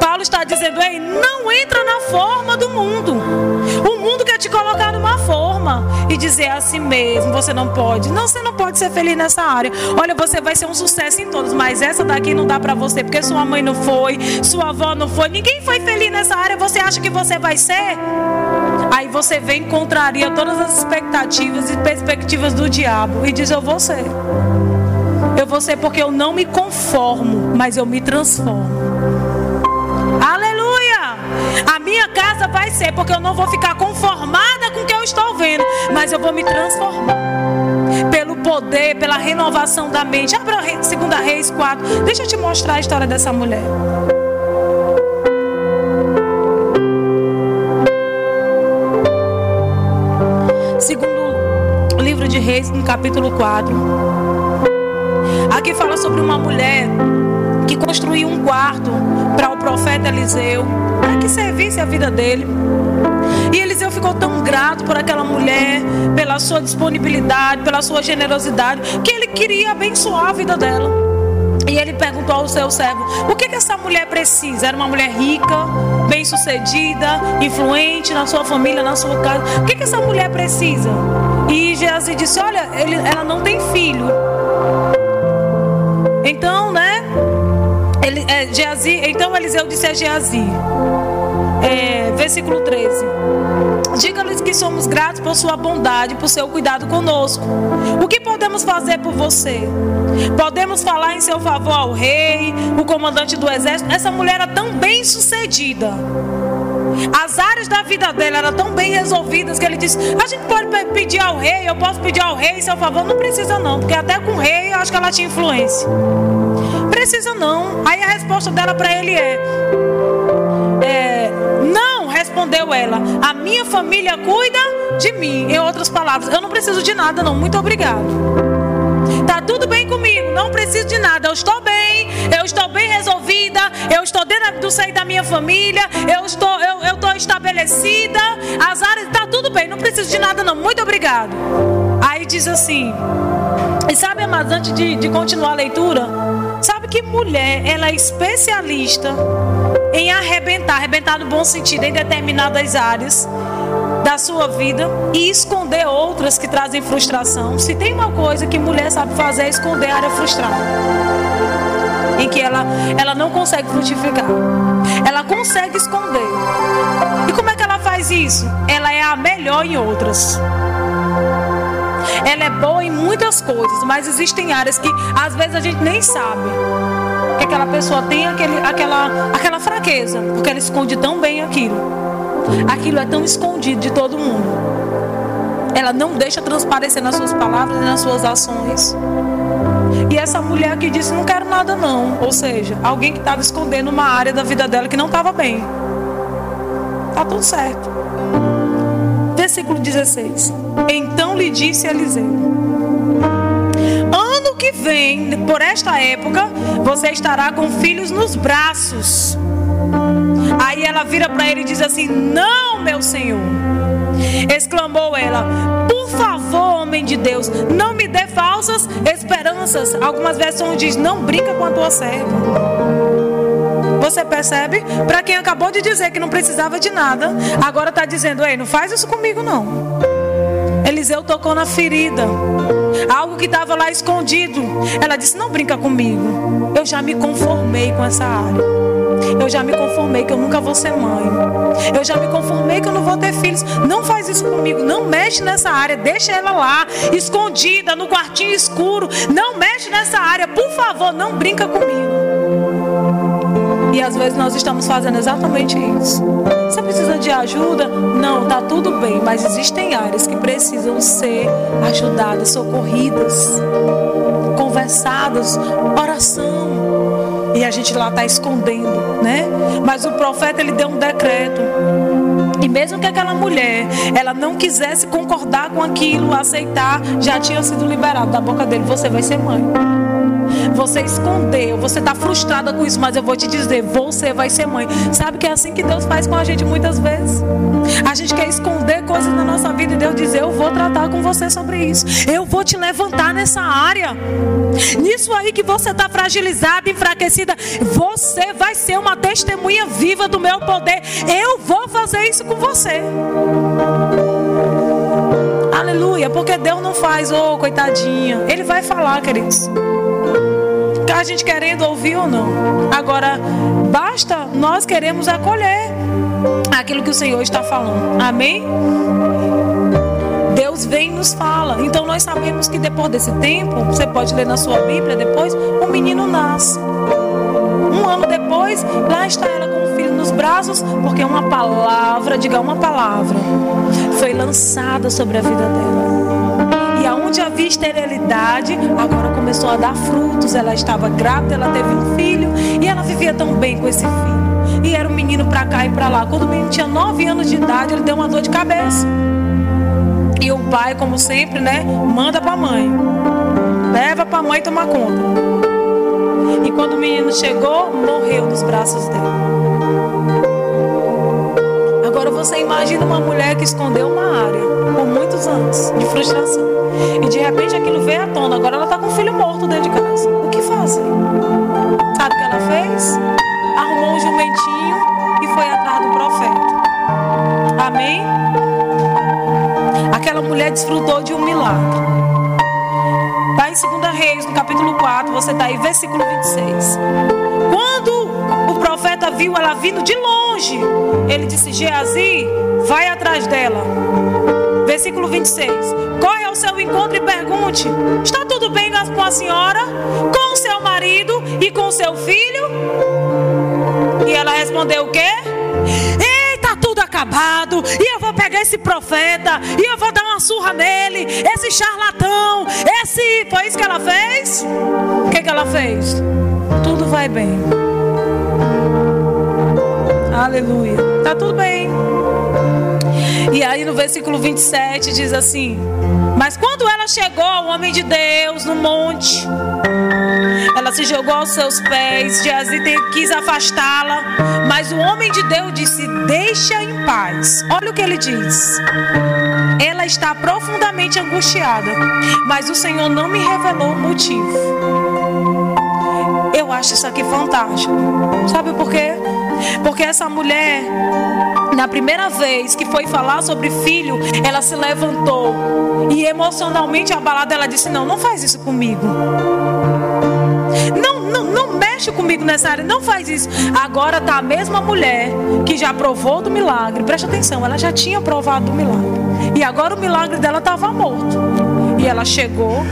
Paulo está dizendo: Ei, não entra na forma do mundo. O mundo quer te colocar numa forma e dizer a si mesmo: Você não pode. Não, você não pode ser feliz nessa área. Olha, você vai ser um sucesso em todos, mas essa daqui não dá para você, porque sua mãe não foi, sua avó não foi, ninguém foi feliz nessa área. Você acha que você vai ser? Aí você vem contraria todas as expectativas e perspectivas do diabo e diz: Eu vou ser. Eu vou ser porque eu não me conformo, mas eu me transformo. Aleluia! A minha casa vai ser porque eu não vou ficar conformada com o que eu estou vendo, mas eu vou me transformar. Pelo poder, pela renovação da mente. Abra 2 Reis 4. Deixa eu te mostrar a história dessa mulher. Reis, no capítulo 4. Aqui fala sobre uma mulher que construiu um quarto para o profeta Eliseu, para que servisse a vida dele. E Eliseu ficou tão grato por aquela mulher, pela sua disponibilidade, pela sua generosidade, que ele queria abençoar a vida dela. E ele perguntou ao seu servo: o que, que essa mulher precisa? Era uma mulher rica, bem-sucedida, influente na sua família, na sua casa. O que, que essa mulher precisa? E Geazi disse: Olha, ele, ela não tem filho. Então, né? Ele, é, Geazi, então Eliseu disse a Geazi, é, versículo 13: Diga-lhes que somos gratos por sua bondade, por seu cuidado conosco. O que podemos fazer por você? Podemos falar em seu favor ao rei, o comandante do exército. Essa mulher era tão bem sucedida. As áreas da vida dela eram tão bem resolvidas que ele disse: A gente pode pedir ao rei, eu posso pedir ao rei seu favor. Não precisa, não, porque até com o rei eu acho que ela tinha influência. Precisa não. Aí a resposta dela para ele é, é: Não, respondeu ela. A minha família cuida de mim. Em outras palavras, eu não preciso de nada, não. Muito obrigado. Tá tudo bem comigo, não preciso de nada. Eu estou bem, eu estou bem resolvida, eu estou dentro do seio da minha família, eu estou, eu, eu estou estabelecida, as áreas, tá tudo bem, não preciso de nada, não. Muito obrigado. Aí diz assim, e sabe, mas antes de, de continuar a leitura, sabe que mulher, ela é especialista em arrebentar, arrebentar no bom sentido, em determinadas áreas da sua vida e esconder outras que trazem frustração. Se tem uma coisa que mulher sabe fazer é esconder a área frustrada. Em que ela, ela não consegue frutificar. Ela consegue esconder. E como é que ela faz isso? Ela é a melhor em outras. Ela é boa em muitas coisas, mas existem áreas que às vezes a gente nem sabe que aquela pessoa tem aquele, aquela, aquela fraqueza, porque ela esconde tão bem aquilo. Aquilo é tão escondido de todo mundo. Ela não deixa transparecer nas suas palavras e nas suas ações. E essa mulher que disse: Não quero nada, não. Ou seja, alguém que estava escondendo uma área da vida dela que não estava bem. Tá tudo certo. Versículo 16. Então lhe disse Eliseu: Ano que vem, por esta época, você estará com filhos nos braços Aí ela vira para ele e diz assim: Não, meu senhor. Exclamou ela: Por favor, homem de Deus, não me dê falsas esperanças. Algumas versões diz: Não brinca com a tua serva. Você percebe? Para quem acabou de dizer que não precisava de nada, agora está dizendo: Ei, não faz isso comigo não. Eliseu tocou na ferida, algo que estava lá escondido. Ela disse: Não brinca comigo. Eu já me conformei com essa área. Eu já me conformei que eu nunca vou ser mãe. Eu já me conformei que eu não vou ter filhos. Não faz isso comigo. Não mexe nessa área. Deixa ela lá, escondida, no quartinho escuro. Não mexe nessa área. Por favor, não brinca comigo. E às vezes nós estamos fazendo exatamente isso. Você precisa de ajuda? Não, tá tudo bem, mas existem áreas que precisam ser ajudadas, socorridas, conversadas, oração. E a gente lá está escondendo, né? Mas o profeta ele deu um decreto. E mesmo que aquela mulher ela não quisesse concordar com aquilo, aceitar, já tinha sido liberado da boca dele: você vai ser mãe. Você escondeu, você está frustrada com isso, mas eu vou te dizer, você vai ser mãe. Sabe que é assim que Deus faz com a gente muitas vezes? A gente quer esconder coisas na nossa vida e Deus diz: Eu vou tratar com você sobre isso. Eu vou te levantar nessa área. Nisso aí que você está fragilizada, enfraquecida, você vai ser uma testemunha viva do meu poder. Eu vou fazer isso com você. Aleluia, porque Deus não faz, ô oh, coitadinha. Ele vai falar, queridos a gente querendo ouvir ou não. Agora, basta nós queremos acolher aquilo que o Senhor está falando. Amém? Deus vem e nos fala. Então nós sabemos que depois desse tempo, você pode ler na sua Bíblia depois, o menino nasce. Um ano depois, lá está ela com o filho nos braços, porque uma palavra, diga uma palavra, foi lançada sobre a vida dela onde havia esterilidade, agora começou a dar frutos. Ela estava grávida, ela teve um filho e ela vivia tão bem com esse filho. E era um menino para cá e para lá. Quando o menino tinha nove anos de idade, ele deu uma dor de cabeça. E o pai, como sempre, né, manda para a mãe. Leva para a mãe tomar conta. E quando o menino chegou, morreu nos braços dele. Agora você imagina uma mulher que escondeu uma área por muitos anos de frustração. E de repente aquilo veio à tona. Agora está o filho morto dentro de casa. O que fazer? Sabe o que ela fez? Arrumou um jumentinho e foi atrás do profeta. Amém? Aquela mulher desfrutou de um milagre. Vai em 2 Reis, no capítulo 4, você está aí, versículo 26. Quando o profeta viu ela vindo de longe, ele disse: Geazi, vai atrás dela. Versículo 26. Corre ao seu encontro e pergunte: Está tudo bem com a senhora? Com seu marido e com seu filho? E ela respondeu: O quê? Eita, tudo acabado. E eu vou pegar esse profeta. E eu vou dar uma surra nele. Esse charlatão. Esse. Foi isso que ela fez? O que, que ela fez? Tudo vai bem. Aleluia. Tá tudo bem. E aí no versículo 27 diz assim: Mas quando ela chegou ao homem de Deus no monte, ela se jogou aos seus pés, Geazi quis afastá-la, mas o homem de Deus disse: Deixa em paz. Olha o que ele diz. Ela está profundamente angustiada, mas o Senhor não me revelou o motivo. Eu acho isso aqui fantástico. Sabe por quê? Porque essa mulher na primeira vez que foi falar sobre filho, ela se levantou e emocionalmente abalada, ela disse: Não, não faz isso comigo. Não, não, não mexe comigo nessa área, não faz isso. Agora tá a mesma mulher que já provou do milagre, presta atenção, ela já tinha provado do milagre. E agora o milagre dela estava morto. E ela chegou,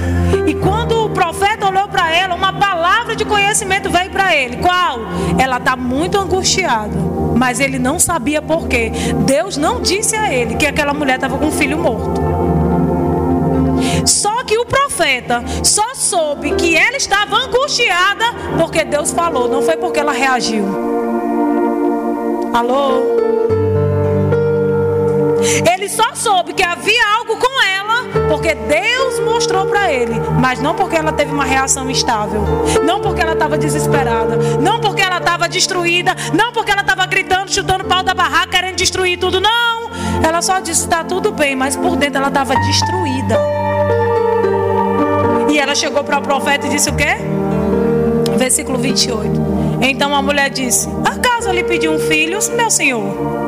e quando o profeta olhou para ela, uma palavra de conhecimento veio para ele. Qual? Ela está muito angustiada mas ele não sabia por quê. Deus não disse a ele que aquela mulher estava com um filho morto. Só que o profeta só soube que ela estava angustiada porque Deus falou, não foi porque ela reagiu. Alô? Ele só soube que havia algo com ela porque Deus mostrou para ele, mas não porque ela teve uma reação instável, não porque ela estava desesperada, não porque ela estava destruída, não porque ela estava gritando, chutando pau da barraca, querendo destruir tudo, não. Ela só disse: está tudo bem, mas por dentro ela estava destruída. E ela chegou para o profeta e disse o quê? Versículo 28. Então a mulher disse: Acaso lhe pediu um filho, meu senhor?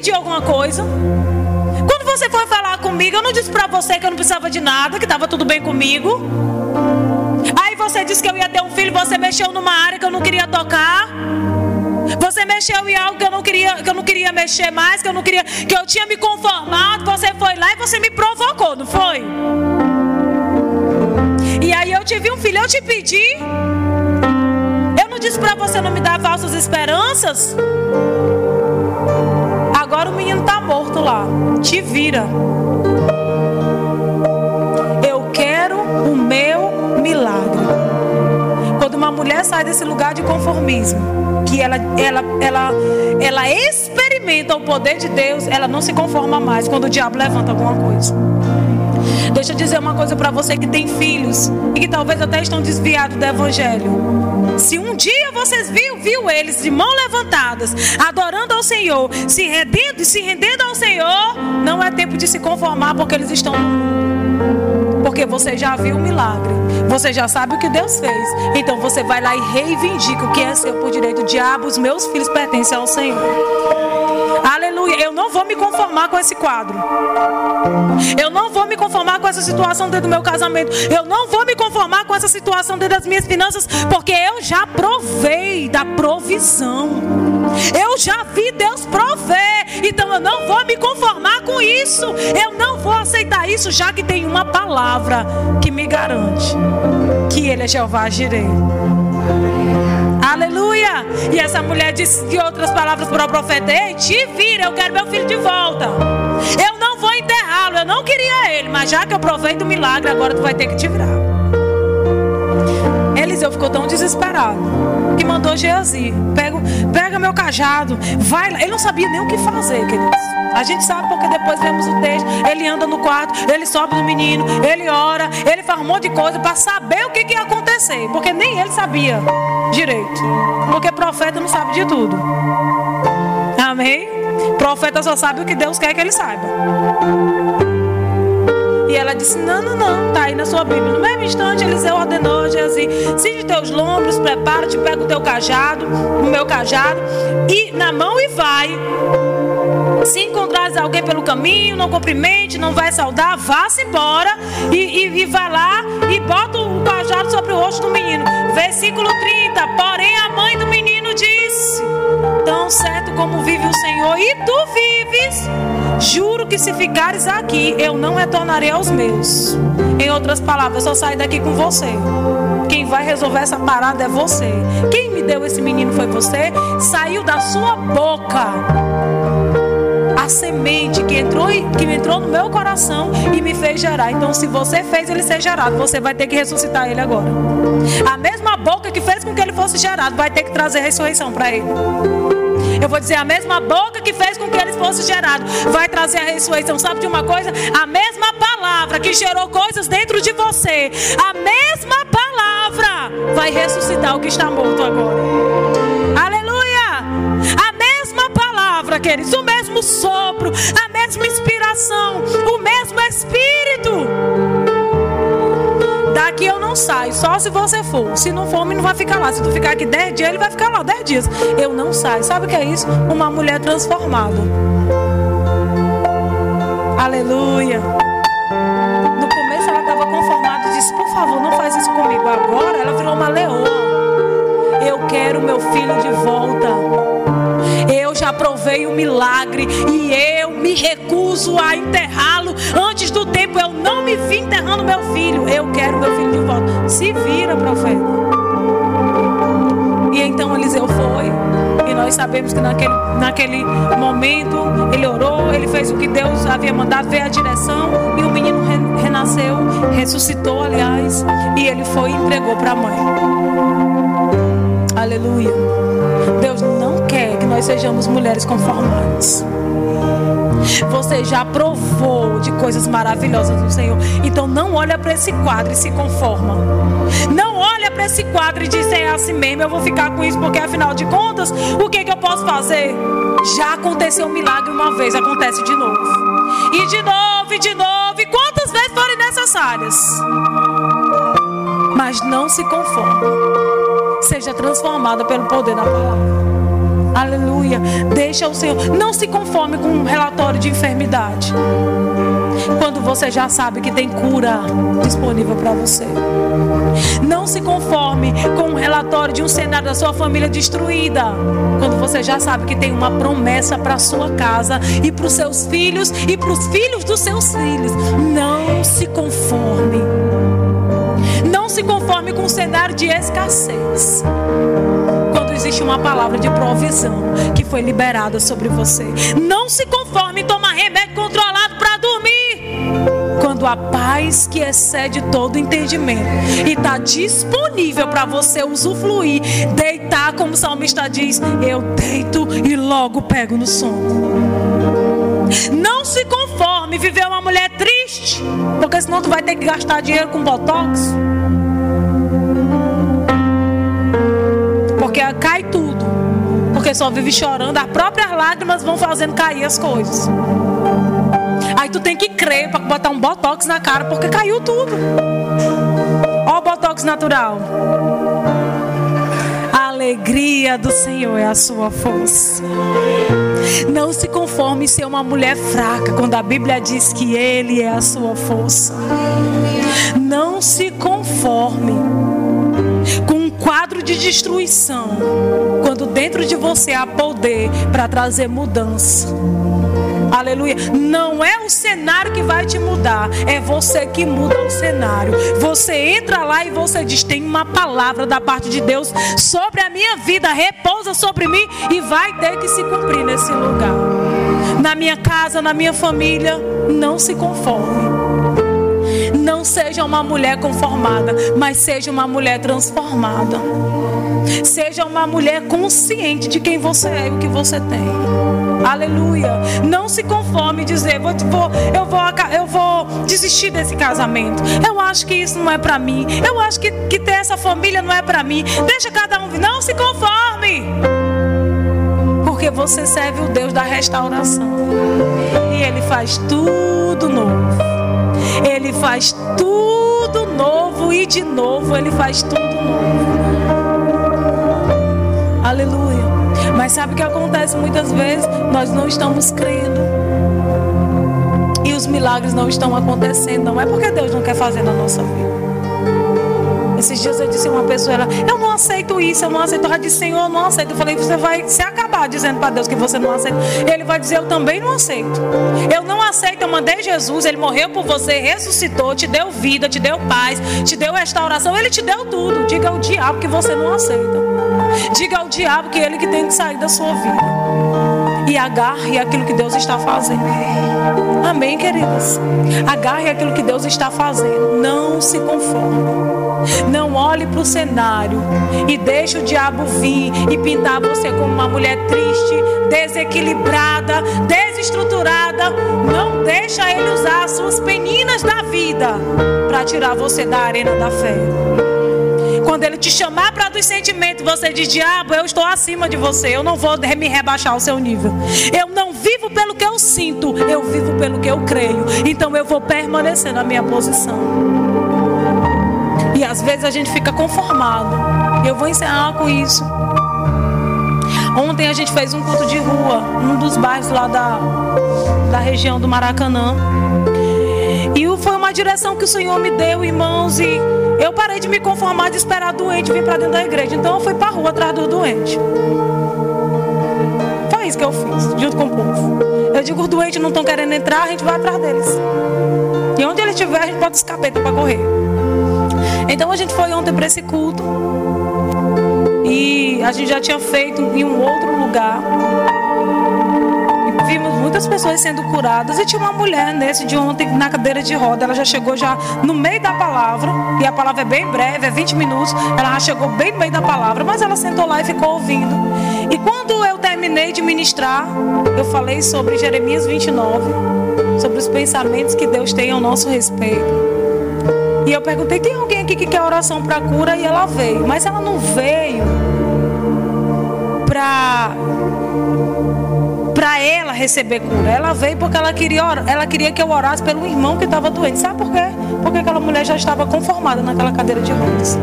Eu te pedi alguma coisa? Quando você foi falar comigo, eu não disse para você que eu não precisava de nada, que estava tudo bem comigo. Aí você disse que eu ia ter um filho, você mexeu numa área que eu não queria tocar. Você mexeu em algo que eu não queria, que eu não queria mexer mais, que eu não queria, que eu tinha me conformado. Você foi lá e você me provocou, não foi? E aí eu tive um filho, eu te pedi. Eu não disse para você não me dar falsas esperanças. Agora o menino tá morto lá. Te vira. Eu quero o meu milagre. Quando uma mulher sai desse lugar de conformismo, que ela, ela, ela, ela experimenta o poder de Deus, ela não se conforma mais quando o diabo levanta alguma coisa. Deixa eu dizer uma coisa para você que tem filhos e que talvez até estão desviados do evangelho. Se um dia vocês viu, viu eles de mão levantadas, adorando ao Senhor, se rendendo, se rendendo ao Senhor, não é tempo de se conformar porque eles estão porque você já viu o milagre. Você já sabe o que Deus fez. Então você vai lá e reivindica o que é seu por direito. Diabo, os meus filhos pertencem ao Senhor. Aleluia. Eu não vou me conformar com esse quadro. Eu não vou me conformar com essa situação dentro do meu casamento. Eu não vou me conformar com essa situação dentro das minhas finanças, porque eu já provei da provisão. Eu já vi Deus prover. Então eu não vou me conformar com isso. Eu não vou aceitar isso, já que tem uma palavra que me garante que Ele é Jeová Jireh. Aleluia! E essa mulher disse de outras palavras para o profeta: Ei, te vira, eu quero meu filho de volta. Eu não vou enterrá-lo, eu não queria ele, mas já que eu provei do milagre, agora tu vai ter que te virar. Eliseu ficou tão desesperado que mandou Geazi: pega, pega meu cajado, vai lá. Ele não sabia nem o que fazer, queridos. A gente sabe porque depois vemos o texto. Ele anda no quarto, ele sobe no menino, ele ora, ele faz um monte de coisa para saber o que, que ia acontecer. Porque nem ele sabia direito. Porque profeta não sabe de tudo. Amém? Profeta só sabe o que Deus quer que ele saiba. E ela disse: Não, não, não, tá aí na sua Bíblia. No mesmo instante, Eliseu ordenou a Geazi: Cinge teus lombros, prepara-te, pega o teu cajado, o meu cajado, e na mão e vai. Se encontrares alguém pelo caminho, não cumprimente, não vai saudar, vá-se embora e, e, e vai lá e bota o cajado sobre o rosto do menino. Versículo 30. Porém, a mãe do menino disse: Tão certo como vive o Senhor e tu vives, juro que se ficares aqui, eu não retornarei aos meus. Em outras palavras, eu só saio daqui com você. Quem vai resolver essa parada é você. Quem me deu esse menino foi você. Saiu da sua boca a semente que entrou, que entrou no meu coração e me fez gerar. Então, se você fez ele ser gerado, você vai ter que ressuscitar ele agora. A mesma boca que fez com que ele fosse gerado vai ter que trazer ressurreição para ele. Eu vou dizer, a mesma boca que fez com que ele fosse gerado vai trazer a ressurreição. Sabe de uma coisa? A mesma palavra que gerou coisas dentro de você, a mesma palavra vai ressuscitar o que está morto agora. Aleluia! A mesma palavra, queridos, o mesmo sopro, a mesma inspiração, o mesmo Espírito. Daqui eu não saio, só se você for. Se não for, não vai ficar lá. Se tu ficar aqui 10 dias, ele vai ficar lá 10 dias. Eu não saio. Sabe o que é isso? Uma mulher transformada. Aleluia. No começo ela estava conformada e disse: Por favor, não faz isso comigo. Agora ela virou uma leoa. Eu quero meu filho de volta. Eu já provei o milagre e eu me recuso a enterrá-lo antes do tempo. Eu não me vi enterrando meu filho. Eu quero meu filho de volta. Se vira, profeta. E então Eliseu foi. E nós sabemos que naquele, naquele momento ele orou, ele fez o que Deus havia mandado, veio a direção e o menino renasceu, ressuscitou, aliás, e ele foi e entregou para a mãe. Aleluia. Deus não quer que nós sejamos mulheres conformadas. Você já provou de coisas maravilhosas do Senhor. Então não olha para esse quadro e se conforma. Não olha para esse quadro e diz é assim mesmo, eu vou ficar com isso porque afinal de contas, o que, que eu posso fazer? Já aconteceu um milagre uma vez, acontece de novo. E de novo, e de novo, e quantas vezes forem necessárias. Mas não se conforme. Seja transformada pelo poder da palavra. Aleluia. Deixa o Senhor. Não se conforme com um relatório de enfermidade. quando você já sabe que tem cura disponível para você. Não se conforme com o relatório de um cenário da sua família destruída, quando você já sabe que tem uma promessa para sua casa e para os seus filhos e para os filhos dos seus filhos. Não se conforme. Não se conforme com um cenário de escassez existe uma palavra de provisão que foi liberada sobre você. Não se conforme em tomar remédio controlado para dormir. Quando a paz que excede todo entendimento e está disponível para você usufruir, deitar, como o salmista diz: Eu deito e logo pego no sono. Não se conforme viver uma mulher triste, porque senão tu vai ter que gastar dinheiro com botox. Porque cai tudo. Porque só vive chorando, as próprias lágrimas vão fazendo cair as coisas. Aí tu tem que crer para botar um botox na cara, porque caiu tudo. Ó o botox natural. A alegria do Senhor é a sua força. Não se conforme em ser uma mulher fraca, quando a Bíblia diz que Ele é a sua força. Não se conforme de destruição, quando dentro de você há poder para trazer mudança. Aleluia. Não é o cenário que vai te mudar, é você que muda o cenário. Você entra lá e você diz: tem uma palavra da parte de Deus sobre a minha vida, repousa sobre mim e vai ter que se cumprir nesse lugar. Na minha casa, na minha família, não se conforme. Não seja uma mulher conformada, mas seja uma mulher transformada. Seja uma mulher consciente de quem você é e o que você tem. Aleluia. Não se conforme dizer, vou, vou, eu, vou, eu vou desistir desse casamento. Eu acho que isso não é para mim. Eu acho que, que ter essa família não é para mim. Deixa cada um. Não se conforme. Porque você serve o Deus da restauração. E Ele faz tudo novo. Ele faz tudo novo e de novo Ele faz tudo novo. Aleluia. Mas sabe o que acontece muitas vezes? Nós não estamos crendo. E os milagres não estão acontecendo. Não é porque Deus não quer fazer na nossa vida. Esses dias eu disse a uma pessoa, ela, eu não aceito isso, eu não aceito. Ela disse, Senhor, eu não aceito. Eu falei, você vai se acabar dizendo para Deus que você não aceita. Ele vai dizer, eu também não aceito. Eu não aceito, eu mandei Jesus, ele morreu por você, ressuscitou, te deu vida, te deu paz, te deu restauração, ele te deu tudo. Diga ao diabo que você não aceita. Diga ao diabo que ele que tem que sair da sua vida. E agarre aquilo que Deus está fazendo. Amém, queridas? Agarre aquilo que Deus está fazendo. Não se conforme. Não olhe para o cenário e deixe o diabo vir e pintar você como uma mulher triste, desequilibrada, desestruturada. Não deixa ele usar as suas peninas da vida para tirar você da arena da fé. Quando ele te chamar para dos sentimentos, você diz: Diabo, eu estou acima de você. Eu não vou me rebaixar ao seu nível. Eu não vivo pelo que eu sinto, eu vivo pelo que eu creio. Então eu vou permanecer na minha posição. E às vezes a gente fica conformado. Eu vou encerrar com isso. Ontem a gente fez um culto de rua, num dos bairros lá da, da região do Maracanã. E foi uma direção que o Senhor me deu, irmãos, e eu parei de me conformar de esperar doente vir para dentro da igreja. Então eu fui para rua atrás do doente. Foi isso que eu fiz, junto com o povo. Eu digo, os doentes não estão querendo entrar, a gente vai atrás deles. E onde ele estiver, a gente bota os capetas para correr. Então a gente foi ontem para esse culto. E a gente já tinha feito em um outro lugar. E vimos muitas pessoas sendo curadas. E tinha uma mulher nesse de ontem na cadeira de roda. Ela já chegou já no meio da palavra. E a palavra é bem breve, é 20 minutos. Ela já chegou bem no meio da palavra. Mas ela sentou lá e ficou ouvindo. E quando eu terminei de ministrar, eu falei sobre Jeremias 29. Sobre os pensamentos que Deus tem ao nosso respeito. E eu perguntei: tem alguém aqui que quer oração para cura? E ela veio. Mas ela não veio para para ela receber cura. Ela veio porque ela queria, ela queria que eu orasse pelo irmão que estava doente. Sabe por quê? Porque aquela mulher já estava conformada naquela cadeira de rodas.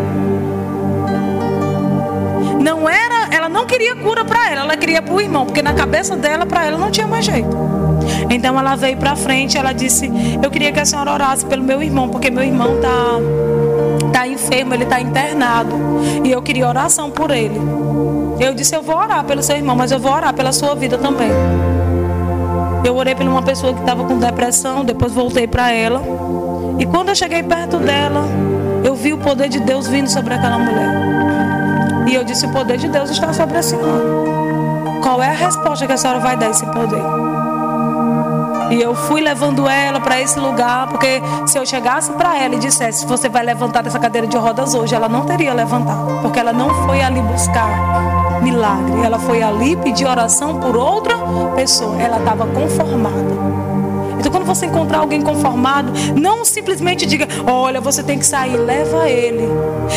Não era, ela não queria cura para ela, ela queria para o irmão, porque na cabeça dela, para ela não tinha mais jeito. Então ela veio para frente, ela disse: "Eu queria que a senhora orasse pelo meu irmão, porque meu irmão tá tá enfermo, ele tá internado, e eu queria oração por ele". Eu disse: "Eu vou orar pelo seu irmão, mas eu vou orar pela sua vida também". Eu orei por uma pessoa que estava com depressão, depois voltei para ela. E quando eu cheguei perto dela, eu vi o poder de Deus vindo sobre aquela mulher. E eu disse: O poder de Deus está sobre a senhora. Qual é a resposta que a senhora vai dar a esse poder? E eu fui levando ela para esse lugar, porque se eu chegasse para ela e dissesse: Você vai levantar dessa cadeira de rodas hoje, ela não teria levantado, porque ela não foi ali buscar milagre, ela foi ali pedir oração por outra pessoa, ela estava conformada. Então, quando você encontrar alguém conformado, não simplesmente diga: Olha, você tem que sair, leva ele,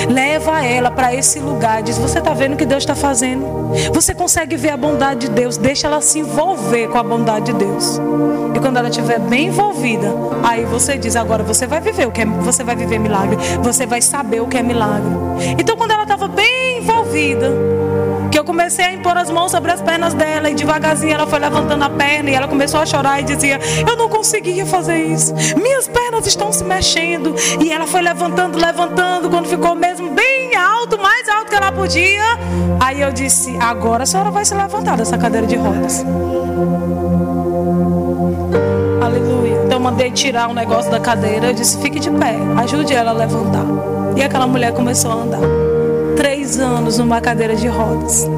leva ela para esse lugar. Diz: Você está vendo o que Deus está fazendo? Você consegue ver a bondade de Deus? Deixa ela se envolver com a bondade de Deus. E quando ela estiver bem envolvida, aí você diz: Agora você vai viver o que é, você vai viver milagre. Você vai saber o que é milagre. Então, quando ela estava bem envolvida, eu comecei a impor as mãos sobre as pernas dela e devagarzinho ela foi levantando a perna e ela começou a chorar e dizia: Eu não conseguia fazer isso, minhas pernas estão se mexendo. E ela foi levantando, levantando, quando ficou mesmo bem alto, mais alto que ela podia. Aí eu disse: Agora a senhora vai se levantar dessa cadeira de rodas. Aleluia. Então eu mandei tirar o um negócio da cadeira. Eu disse: Fique de pé, ajude ela a levantar. E aquela mulher começou a andar três anos numa cadeira de rodas.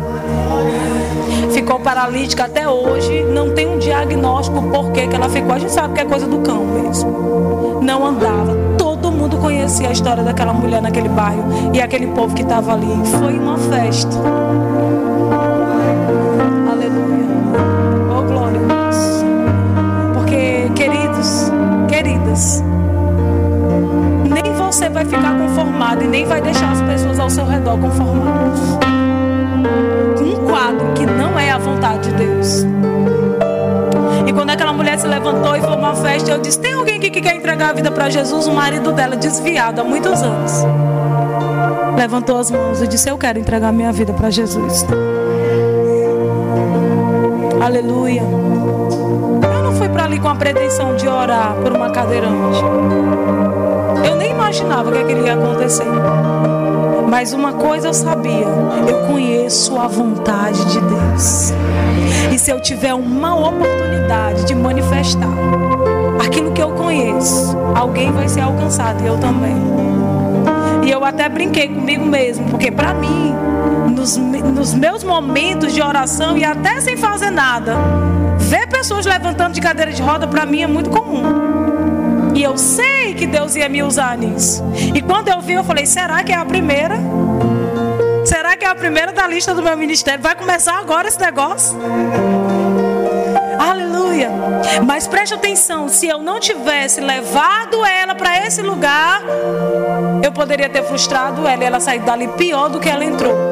Ficou paralítica até hoje, não tem um diagnóstico por que ela ficou. A gente sabe que é coisa do cão mesmo. Não andava. Todo mundo conhecia a história daquela mulher naquele bairro e aquele povo que estava ali. Foi uma festa. Aleluia. Oh, glória a Deus. Porque, queridos, queridas, você vai ficar conformado e nem vai deixar seu redor conformadas. Com um quadro que não é a vontade de Deus. E quando aquela mulher se levantou e foi uma festa, eu disse: Tem alguém aqui que quer entregar a vida para Jesus? O marido dela, desviado há muitos anos, levantou as mãos e disse: Eu quero entregar minha vida para Jesus. Aleluia. Eu não fui para ali com a pretensão de orar por uma cadeirante. Eu nem imaginava que aquilo ia acontecer. Mas uma coisa eu sabia: eu conheço a vontade de Deus. E se eu tiver uma oportunidade de manifestar aquilo que eu conheço, alguém vai ser alcançado e eu também. E eu até brinquei comigo mesmo, porque para mim, nos, nos meus momentos de oração e até sem fazer nada, ver pessoas levantando de cadeira de roda para mim é muito comum. E eu sei que Deus ia me usar nisso. E quando eu vi, eu falei: será que é a primeira? Será que é a primeira da lista do meu ministério? Vai começar agora esse negócio? Aleluia. Mas preste atenção: se eu não tivesse levado ela para esse lugar, eu poderia ter frustrado ela e ela sair dali pior do que ela entrou.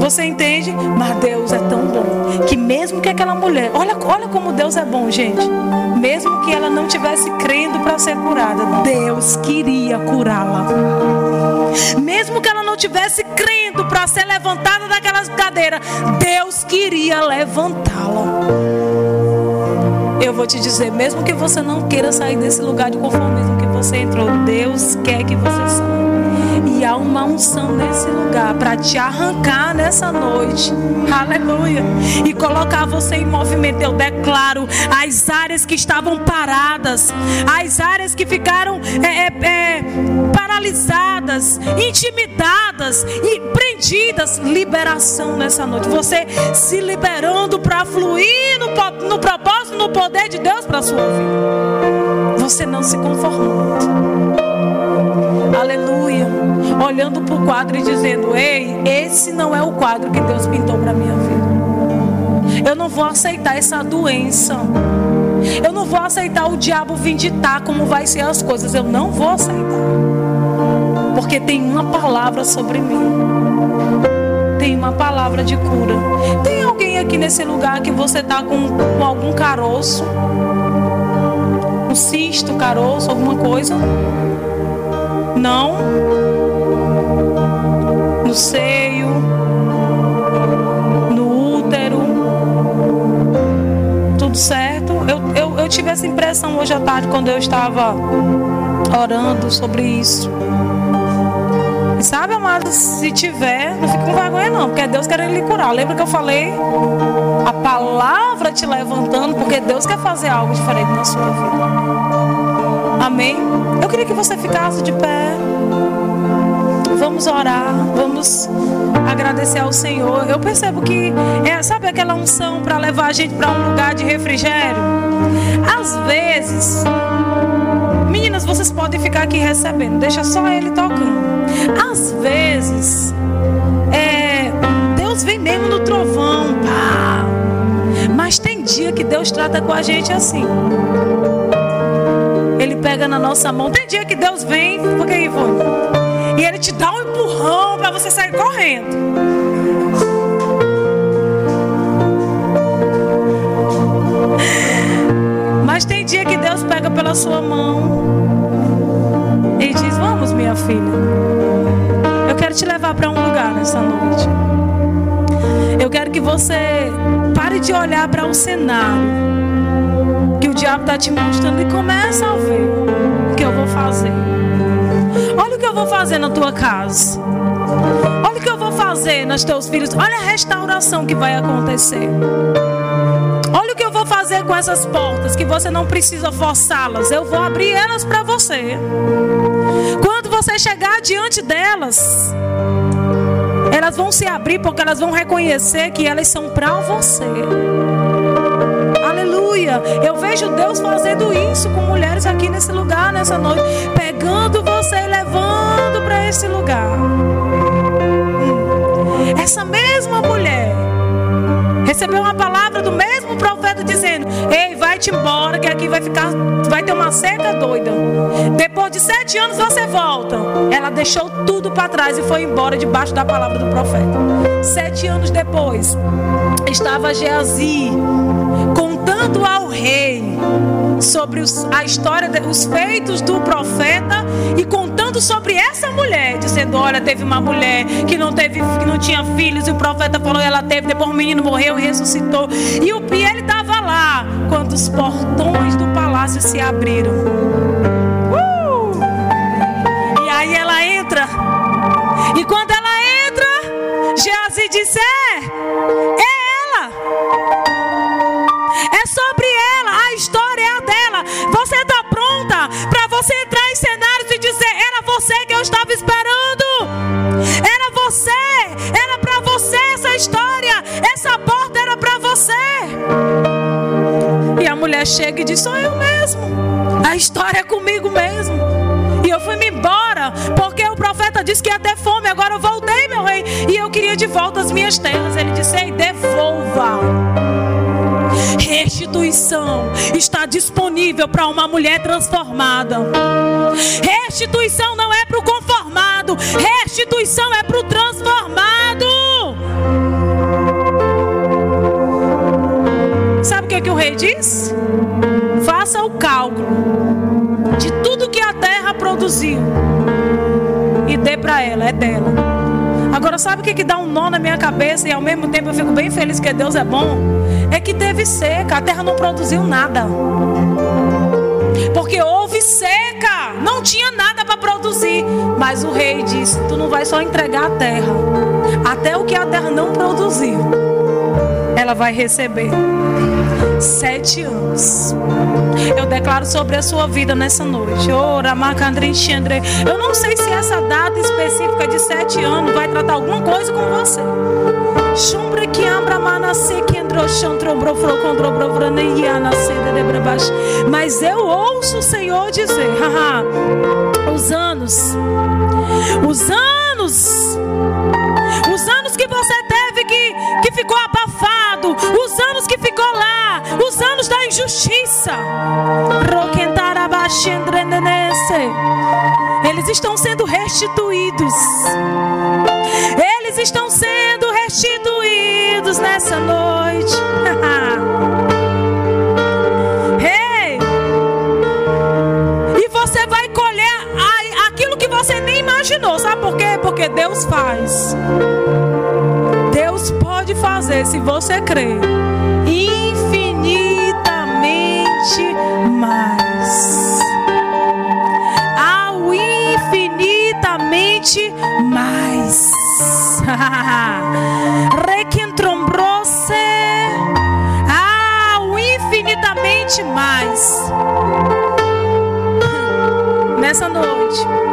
Você entende? Mas Deus é tão bom que mesmo que aquela mulher, olha, olha como Deus é bom, gente mesmo que ela não tivesse crendo para ser curada, Deus queria curá-la. Mesmo que ela não tivesse crendo para ser levantada daquela cadeira, Deus queria levantá-la. Eu vou te dizer, mesmo que você não queira sair desse lugar de conformismo que você entrou, Deus quer que você saia. E há uma unção nesse lugar para te arrancar nessa noite. Aleluia. E colocar você em movimento. Eu declaro as áreas que estavam paradas, as áreas que ficaram é, é, é, paralisadas, intimidadas e prendidas. Liberação nessa noite. Você se liberando para fluir no, no propósito, no poder de Deus para sua vida. Você não se conformando. Aleluia. Olhando para o quadro e dizendo: Ei, esse não é o quadro que Deus pintou para minha vida. Eu não vou aceitar essa doença. Eu não vou aceitar o diabo vir ditar como vai ser as coisas. Eu não vou aceitar. Porque tem uma palavra sobre mim. Tem uma palavra de cura. Tem alguém aqui nesse lugar que você está com, com algum caroço? Um cisto, caroço, alguma coisa? Não. No seio, no útero. Tudo certo? Eu tive essa impressão hoje à tarde quando eu estava orando sobre isso. E sabe, amados, se tiver, não fique com vergonha não, porque é Deus querendo lhe curar. Lembra que eu falei? A palavra te levantando, porque Deus quer fazer algo diferente na sua vida. Amém? Eu queria que você ficasse de pé. Vamos orar, vamos agradecer ao Senhor. Eu percebo que é, sabe aquela unção para levar a gente para um lugar de refrigério? Às vezes, meninas, vocês podem ficar aqui recebendo, deixa só ele tocando. Às vezes, é, Deus vem mesmo no trovão, pá. Mas tem dia que Deus trata com a gente assim. Ele pega na nossa mão. Tem dia que Deus vem, porque aí foi. E ele te dá um empurrão para você sair correndo. Mas tem dia que Deus pega pela sua mão e diz: Vamos, minha filha quero te levar para um lugar nessa noite. Eu quero que você pare de olhar para um cenário que o diabo está te mostrando e comece a ver o que eu vou fazer. Eu vou fazer na tua casa. Olha o que eu vou fazer nos teus filhos. Olha a restauração que vai acontecer. Olha o que eu vou fazer com essas portas que você não precisa forçá-las. Eu vou abrir elas para você. Quando você chegar diante delas, elas vão se abrir porque elas vão reconhecer que elas são para você. Aleluia. Eu vejo Deus fazendo isso com mulheres aqui nesse lugar, nessa noite, pegando você e levando para esse lugar. Hum. Essa mesma mulher recebeu uma palavra do mesmo profeta dizendo: Ei, vai-te embora, que aqui vai ficar, vai ter uma seca doida. Depois de sete anos você volta. Ela deixou tudo para trás e foi embora debaixo da palavra do profeta. Sete anos depois, estava Geazi contando ao rei sobre os, a história, os feitos do profeta e contando sobre essa mulher, dizendo: Olha, teve uma mulher que não teve, que não tinha filhos, e o profeta falou: ela teve, depois o menino morreu e ressuscitou. E, o, e ele estava lá quando os portões do palácio se abriram. Uh! E aí ela entra. Estava esperando. Era você, era para você essa história. Essa porta era para você. E a mulher chega e diz: Sou eu mesmo. A história é comigo mesmo. E eu fui-me embora, porque o profeta disse que ia ter fome. Agora eu voltei, meu rei. E eu queria de volta as minhas terras. Ele disse: Ei, devolva. Restituição está disponível para uma mulher transformada. Restituição não é para o conformado, restituição é para o transformado. Sabe o que, é que o rei diz? Faça o cálculo de tudo que a terra produziu e dê para ela, é dela. Sabe o que, que dá um nó na minha cabeça e ao mesmo tempo eu fico bem feliz que Deus é bom? É que teve seca, a terra não produziu nada. Porque houve seca, não tinha nada para produzir. Mas o rei disse: Tu não vai só entregar a terra, até o que a terra não produziu, ela vai receber sete anos. Eu declaro sobre a sua vida nessa noite. Eu não sei se essa data específica de sete anos vai tratar alguma coisa com você. Mas eu ouço o Senhor dizer: haha, os anos, os anos, os anos injustiça. Eles estão sendo restituídos. Eles estão sendo restituídos nessa noite. hey! E você vai colher aquilo que você nem imaginou. Sabe por quê? Porque Deus faz. Deus pode fazer se você crer infinitamente mais. Ao infinitamente mais. Requentrombrose. Ao infinitamente mais. Nessa noite